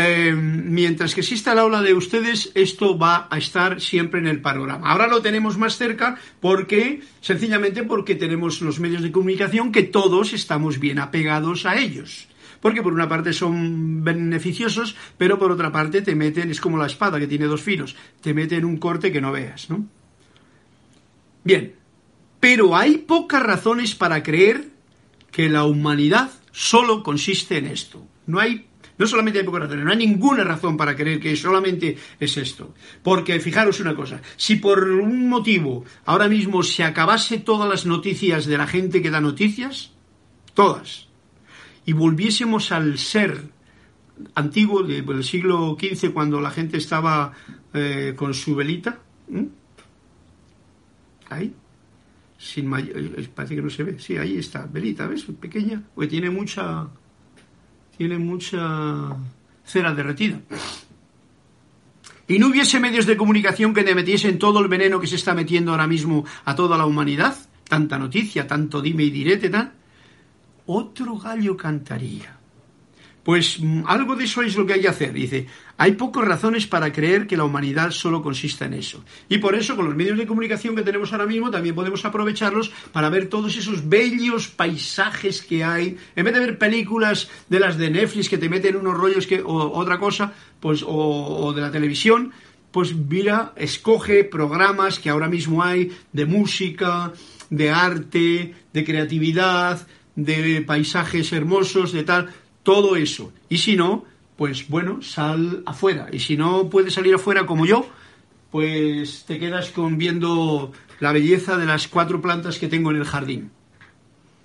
Eh, mientras que exista el aula de ustedes, esto va a estar siempre en el panorama. Ahora lo tenemos más cerca porque, sencillamente porque tenemos los medios de comunicación que todos estamos bien apegados a ellos. Porque por una parte son beneficiosos, pero por otra parte te meten, es como la espada que tiene dos filos, te meten un corte que no veas, ¿no? Bien, pero hay pocas razones para creer que la humanidad solo consiste en esto. No hay no solamente hay pocas razones, no hay ninguna razón para creer que solamente es esto. Porque fijaros una cosa, si por un motivo ahora mismo se acabase todas las noticias de la gente que da noticias, todas, y volviésemos al ser antiguo del siglo XV cuando la gente estaba eh, con su velita, ahí, sin mayor, eh, parece que no se ve, sí, ahí está, velita, ¿ves? Pequeña, porque tiene mucha tiene mucha cera derretida. Y no hubiese medios de comunicación que le metiesen todo el veneno que se está metiendo ahora mismo a toda la humanidad, tanta noticia, tanto dime y direte, tal, otro gallo cantaría. Pues mm, algo de eso es lo que hay que hacer. Dice, hay pocas razones para creer que la humanidad solo consista en eso. Y por eso, con los medios de comunicación que tenemos ahora mismo, también podemos aprovecharlos para ver todos esos bellos paisajes que hay. En vez de ver películas de las de Netflix que te meten unos rollos que, o otra cosa, pues, o, o de la televisión, pues mira, escoge programas que ahora mismo hay de música, de arte, de creatividad, de paisajes hermosos, de tal todo eso. Y si no, pues bueno, sal afuera. Y si no puedes salir afuera como yo, pues te quedas con viendo la belleza de las cuatro plantas que tengo en el jardín.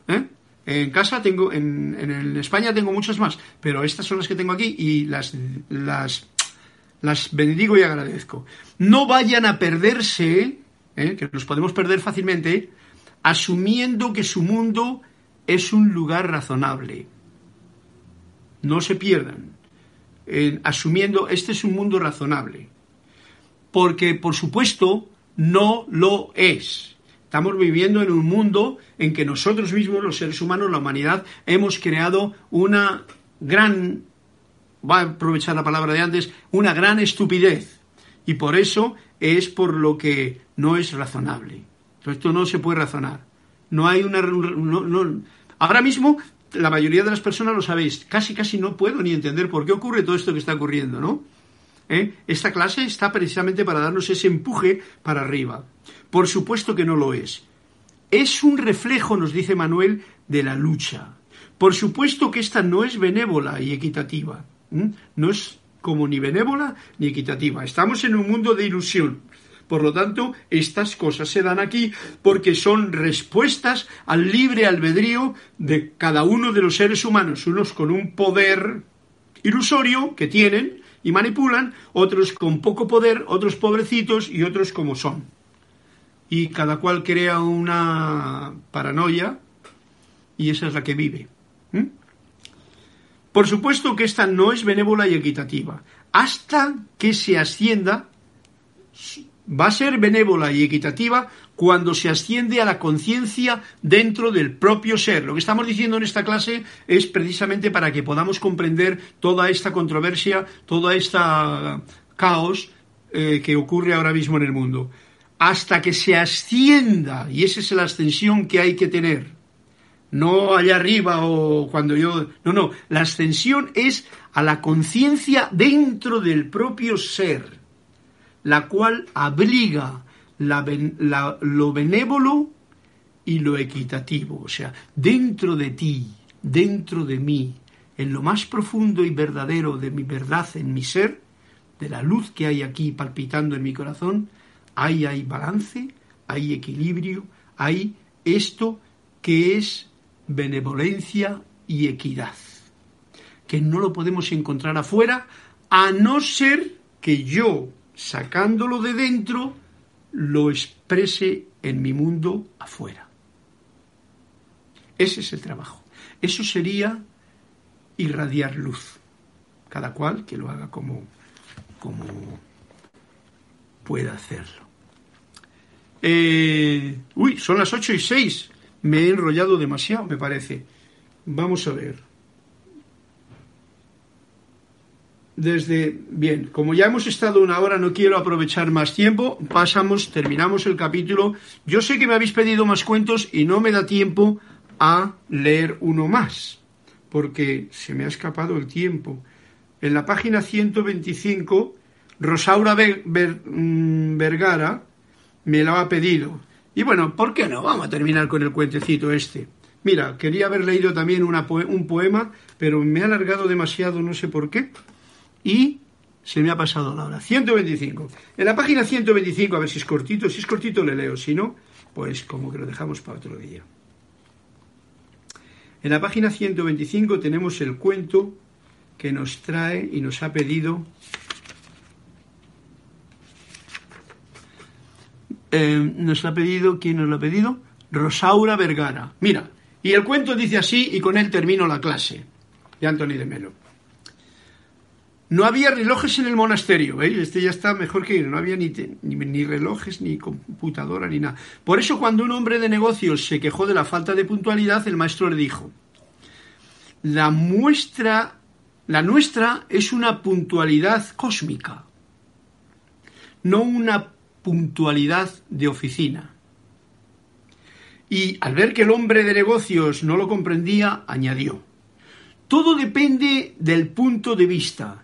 ¿Eh? En casa tengo, en, en, España tengo muchas más, pero estas son las que tengo aquí y las, las, las bendigo y agradezco. No vayan a perderse, ¿eh? que nos podemos perder fácilmente, asumiendo que su mundo es un lugar razonable no se pierdan, asumiendo este es un mundo razonable. Porque, por supuesto, no lo es. Estamos viviendo en un mundo en que nosotros mismos, los seres humanos, la humanidad, hemos creado una gran, voy a aprovechar la palabra de antes, una gran estupidez. Y por eso es por lo que no es razonable. Esto no se puede razonar. No hay una... ahora mismo la mayoría de las personas lo sabéis, casi casi no puedo ni entender por qué ocurre todo esto que está ocurriendo, ¿no? ¿Eh? Esta clase está precisamente para darnos ese empuje para arriba. Por supuesto que no lo es. Es un reflejo, nos dice Manuel, de la lucha. Por supuesto que esta no es benévola y equitativa. No es como ni benévola ni equitativa. Estamos en un mundo de ilusión. Por lo tanto, estas cosas se dan aquí porque son respuestas al libre albedrío de cada uno de los seres humanos, unos con un poder ilusorio que tienen, y manipulan, otros con poco poder, otros pobrecitos y otros como son. Y cada cual crea una paranoia y esa es la que vive. Por supuesto que esta no es benévola y equitativa. Hasta que se ascienda, va a ser benévola y equitativa cuando se asciende a la conciencia dentro del propio ser. Lo que estamos diciendo en esta clase es precisamente para que podamos comprender toda esta controversia, toda esta caos eh, que ocurre ahora mismo en el mundo. Hasta que se ascienda, y esa es la ascensión que hay que tener, no allá arriba o cuando yo... No, no, la ascensión es a la conciencia dentro del propio ser, la cual abriga lo benévolo y lo equitativo, o sea, dentro de ti, dentro de mí, en lo más profundo y verdadero de mi verdad, en mi ser, de la luz que hay aquí palpitando en mi corazón, ahí hay balance, hay equilibrio, hay esto que es benevolencia y equidad, que no lo podemos encontrar afuera, a no ser que yo, sacándolo de dentro, lo exprese en mi mundo afuera. Ese es el trabajo. Eso sería irradiar luz. Cada cual que lo haga como, como pueda hacerlo. Eh, uy, son las ocho y seis. Me he enrollado demasiado, me parece. Vamos a ver. Desde, bien, como ya hemos estado una hora, no quiero aprovechar más tiempo, pasamos, terminamos el capítulo. Yo sé que me habéis pedido más cuentos y no me da tiempo a leer uno más, porque se me ha escapado el tiempo. En la página 125, Rosaura mm, Vergara me lo ha pedido. Y bueno, ¿por qué no? Vamos a terminar con el cuentecito este. Mira, quería haber leído también un poema, pero me ha alargado demasiado, no sé por qué, y se me ha pasado la hora. 125. En la página 125, a ver si es cortito, si es cortito le leo, si no, pues como que lo dejamos para otro día. En la página 125 tenemos el cuento que nos trae y nos ha pedido Eh, nos ha pedido, ¿quién nos lo ha pedido? Rosaura Vergara. Mira, y el cuento dice así y con él termino la clase de Anthony de Melo. No había relojes en el monasterio, ¿veis? Este ya está mejor que no había ni, ni, relojes, ni computadora, ni nada. Por eso cuando un hombre de negocios se quejó de la falta de puntualidad, el maestro le dijo, la muestra, la nuestra es una puntualidad cósmica, no una puntualidad de oficina. Y al ver que el hombre de negocios no lo comprendía, añadió, todo depende del punto de vista.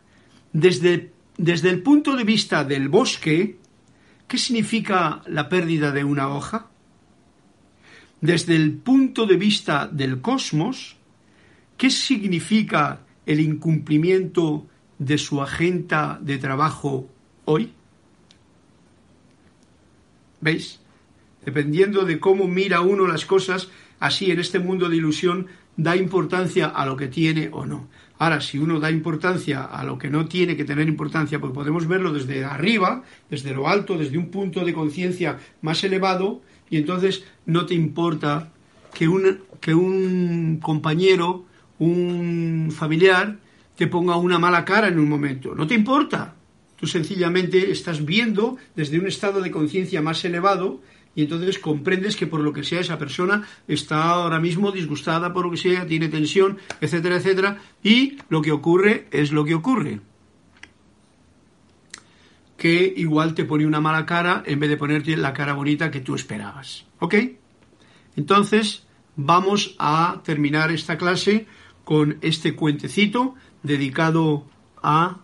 Desde, desde el punto de vista del bosque, ¿qué significa la pérdida de una hoja? Desde el punto de vista del cosmos, ¿qué significa el incumplimiento de su agenda de trabajo hoy? ¿Veis? Dependiendo de cómo mira uno las cosas, así en este mundo de ilusión da importancia a lo que tiene o no. Ahora, si uno da importancia a lo que no tiene que tener importancia, pues podemos verlo desde arriba, desde lo alto, desde un punto de conciencia más elevado, y entonces no te importa que un, que un compañero, un familiar, te ponga una mala cara en un momento. No te importa. Tú sencillamente estás viendo desde un estado de conciencia más elevado y entonces comprendes que por lo que sea esa persona está ahora mismo disgustada por lo que sea, tiene tensión, etcétera, etcétera, y lo que ocurre es lo que ocurre. Que igual te pone una mala cara en vez de ponerte la cara bonita que tú esperabas. ¿Ok? Entonces, vamos a terminar esta clase con este cuentecito dedicado a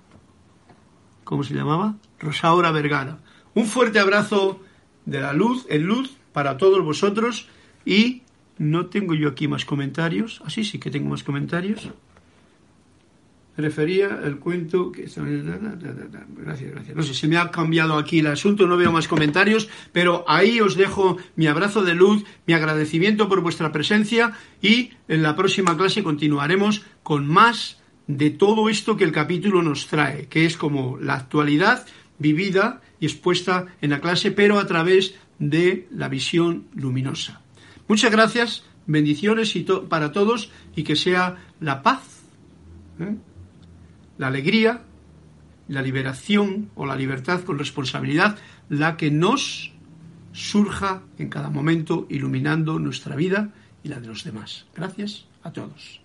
¿cómo se llamaba? Rosaura Vergara. Un fuerte abrazo de la luz, en luz, para todos vosotros y no tengo yo aquí más comentarios. Así sí que tengo más comentarios. Me refería el cuento que... Gracias, gracias. No sé, se me ha cambiado aquí el asunto, no veo más comentarios, pero ahí os dejo mi abrazo de luz, mi agradecimiento por vuestra presencia y en la próxima clase continuaremos con más de todo esto que el capítulo nos trae, que es como la actualidad vivida expuesta en la clase, pero a través de la visión luminosa. Muchas gracias, bendiciones y para todos y que sea la paz, ¿eh? la alegría, la liberación o la libertad con responsabilidad la que nos surja en cada momento iluminando nuestra vida y la de los demás. Gracias a todos.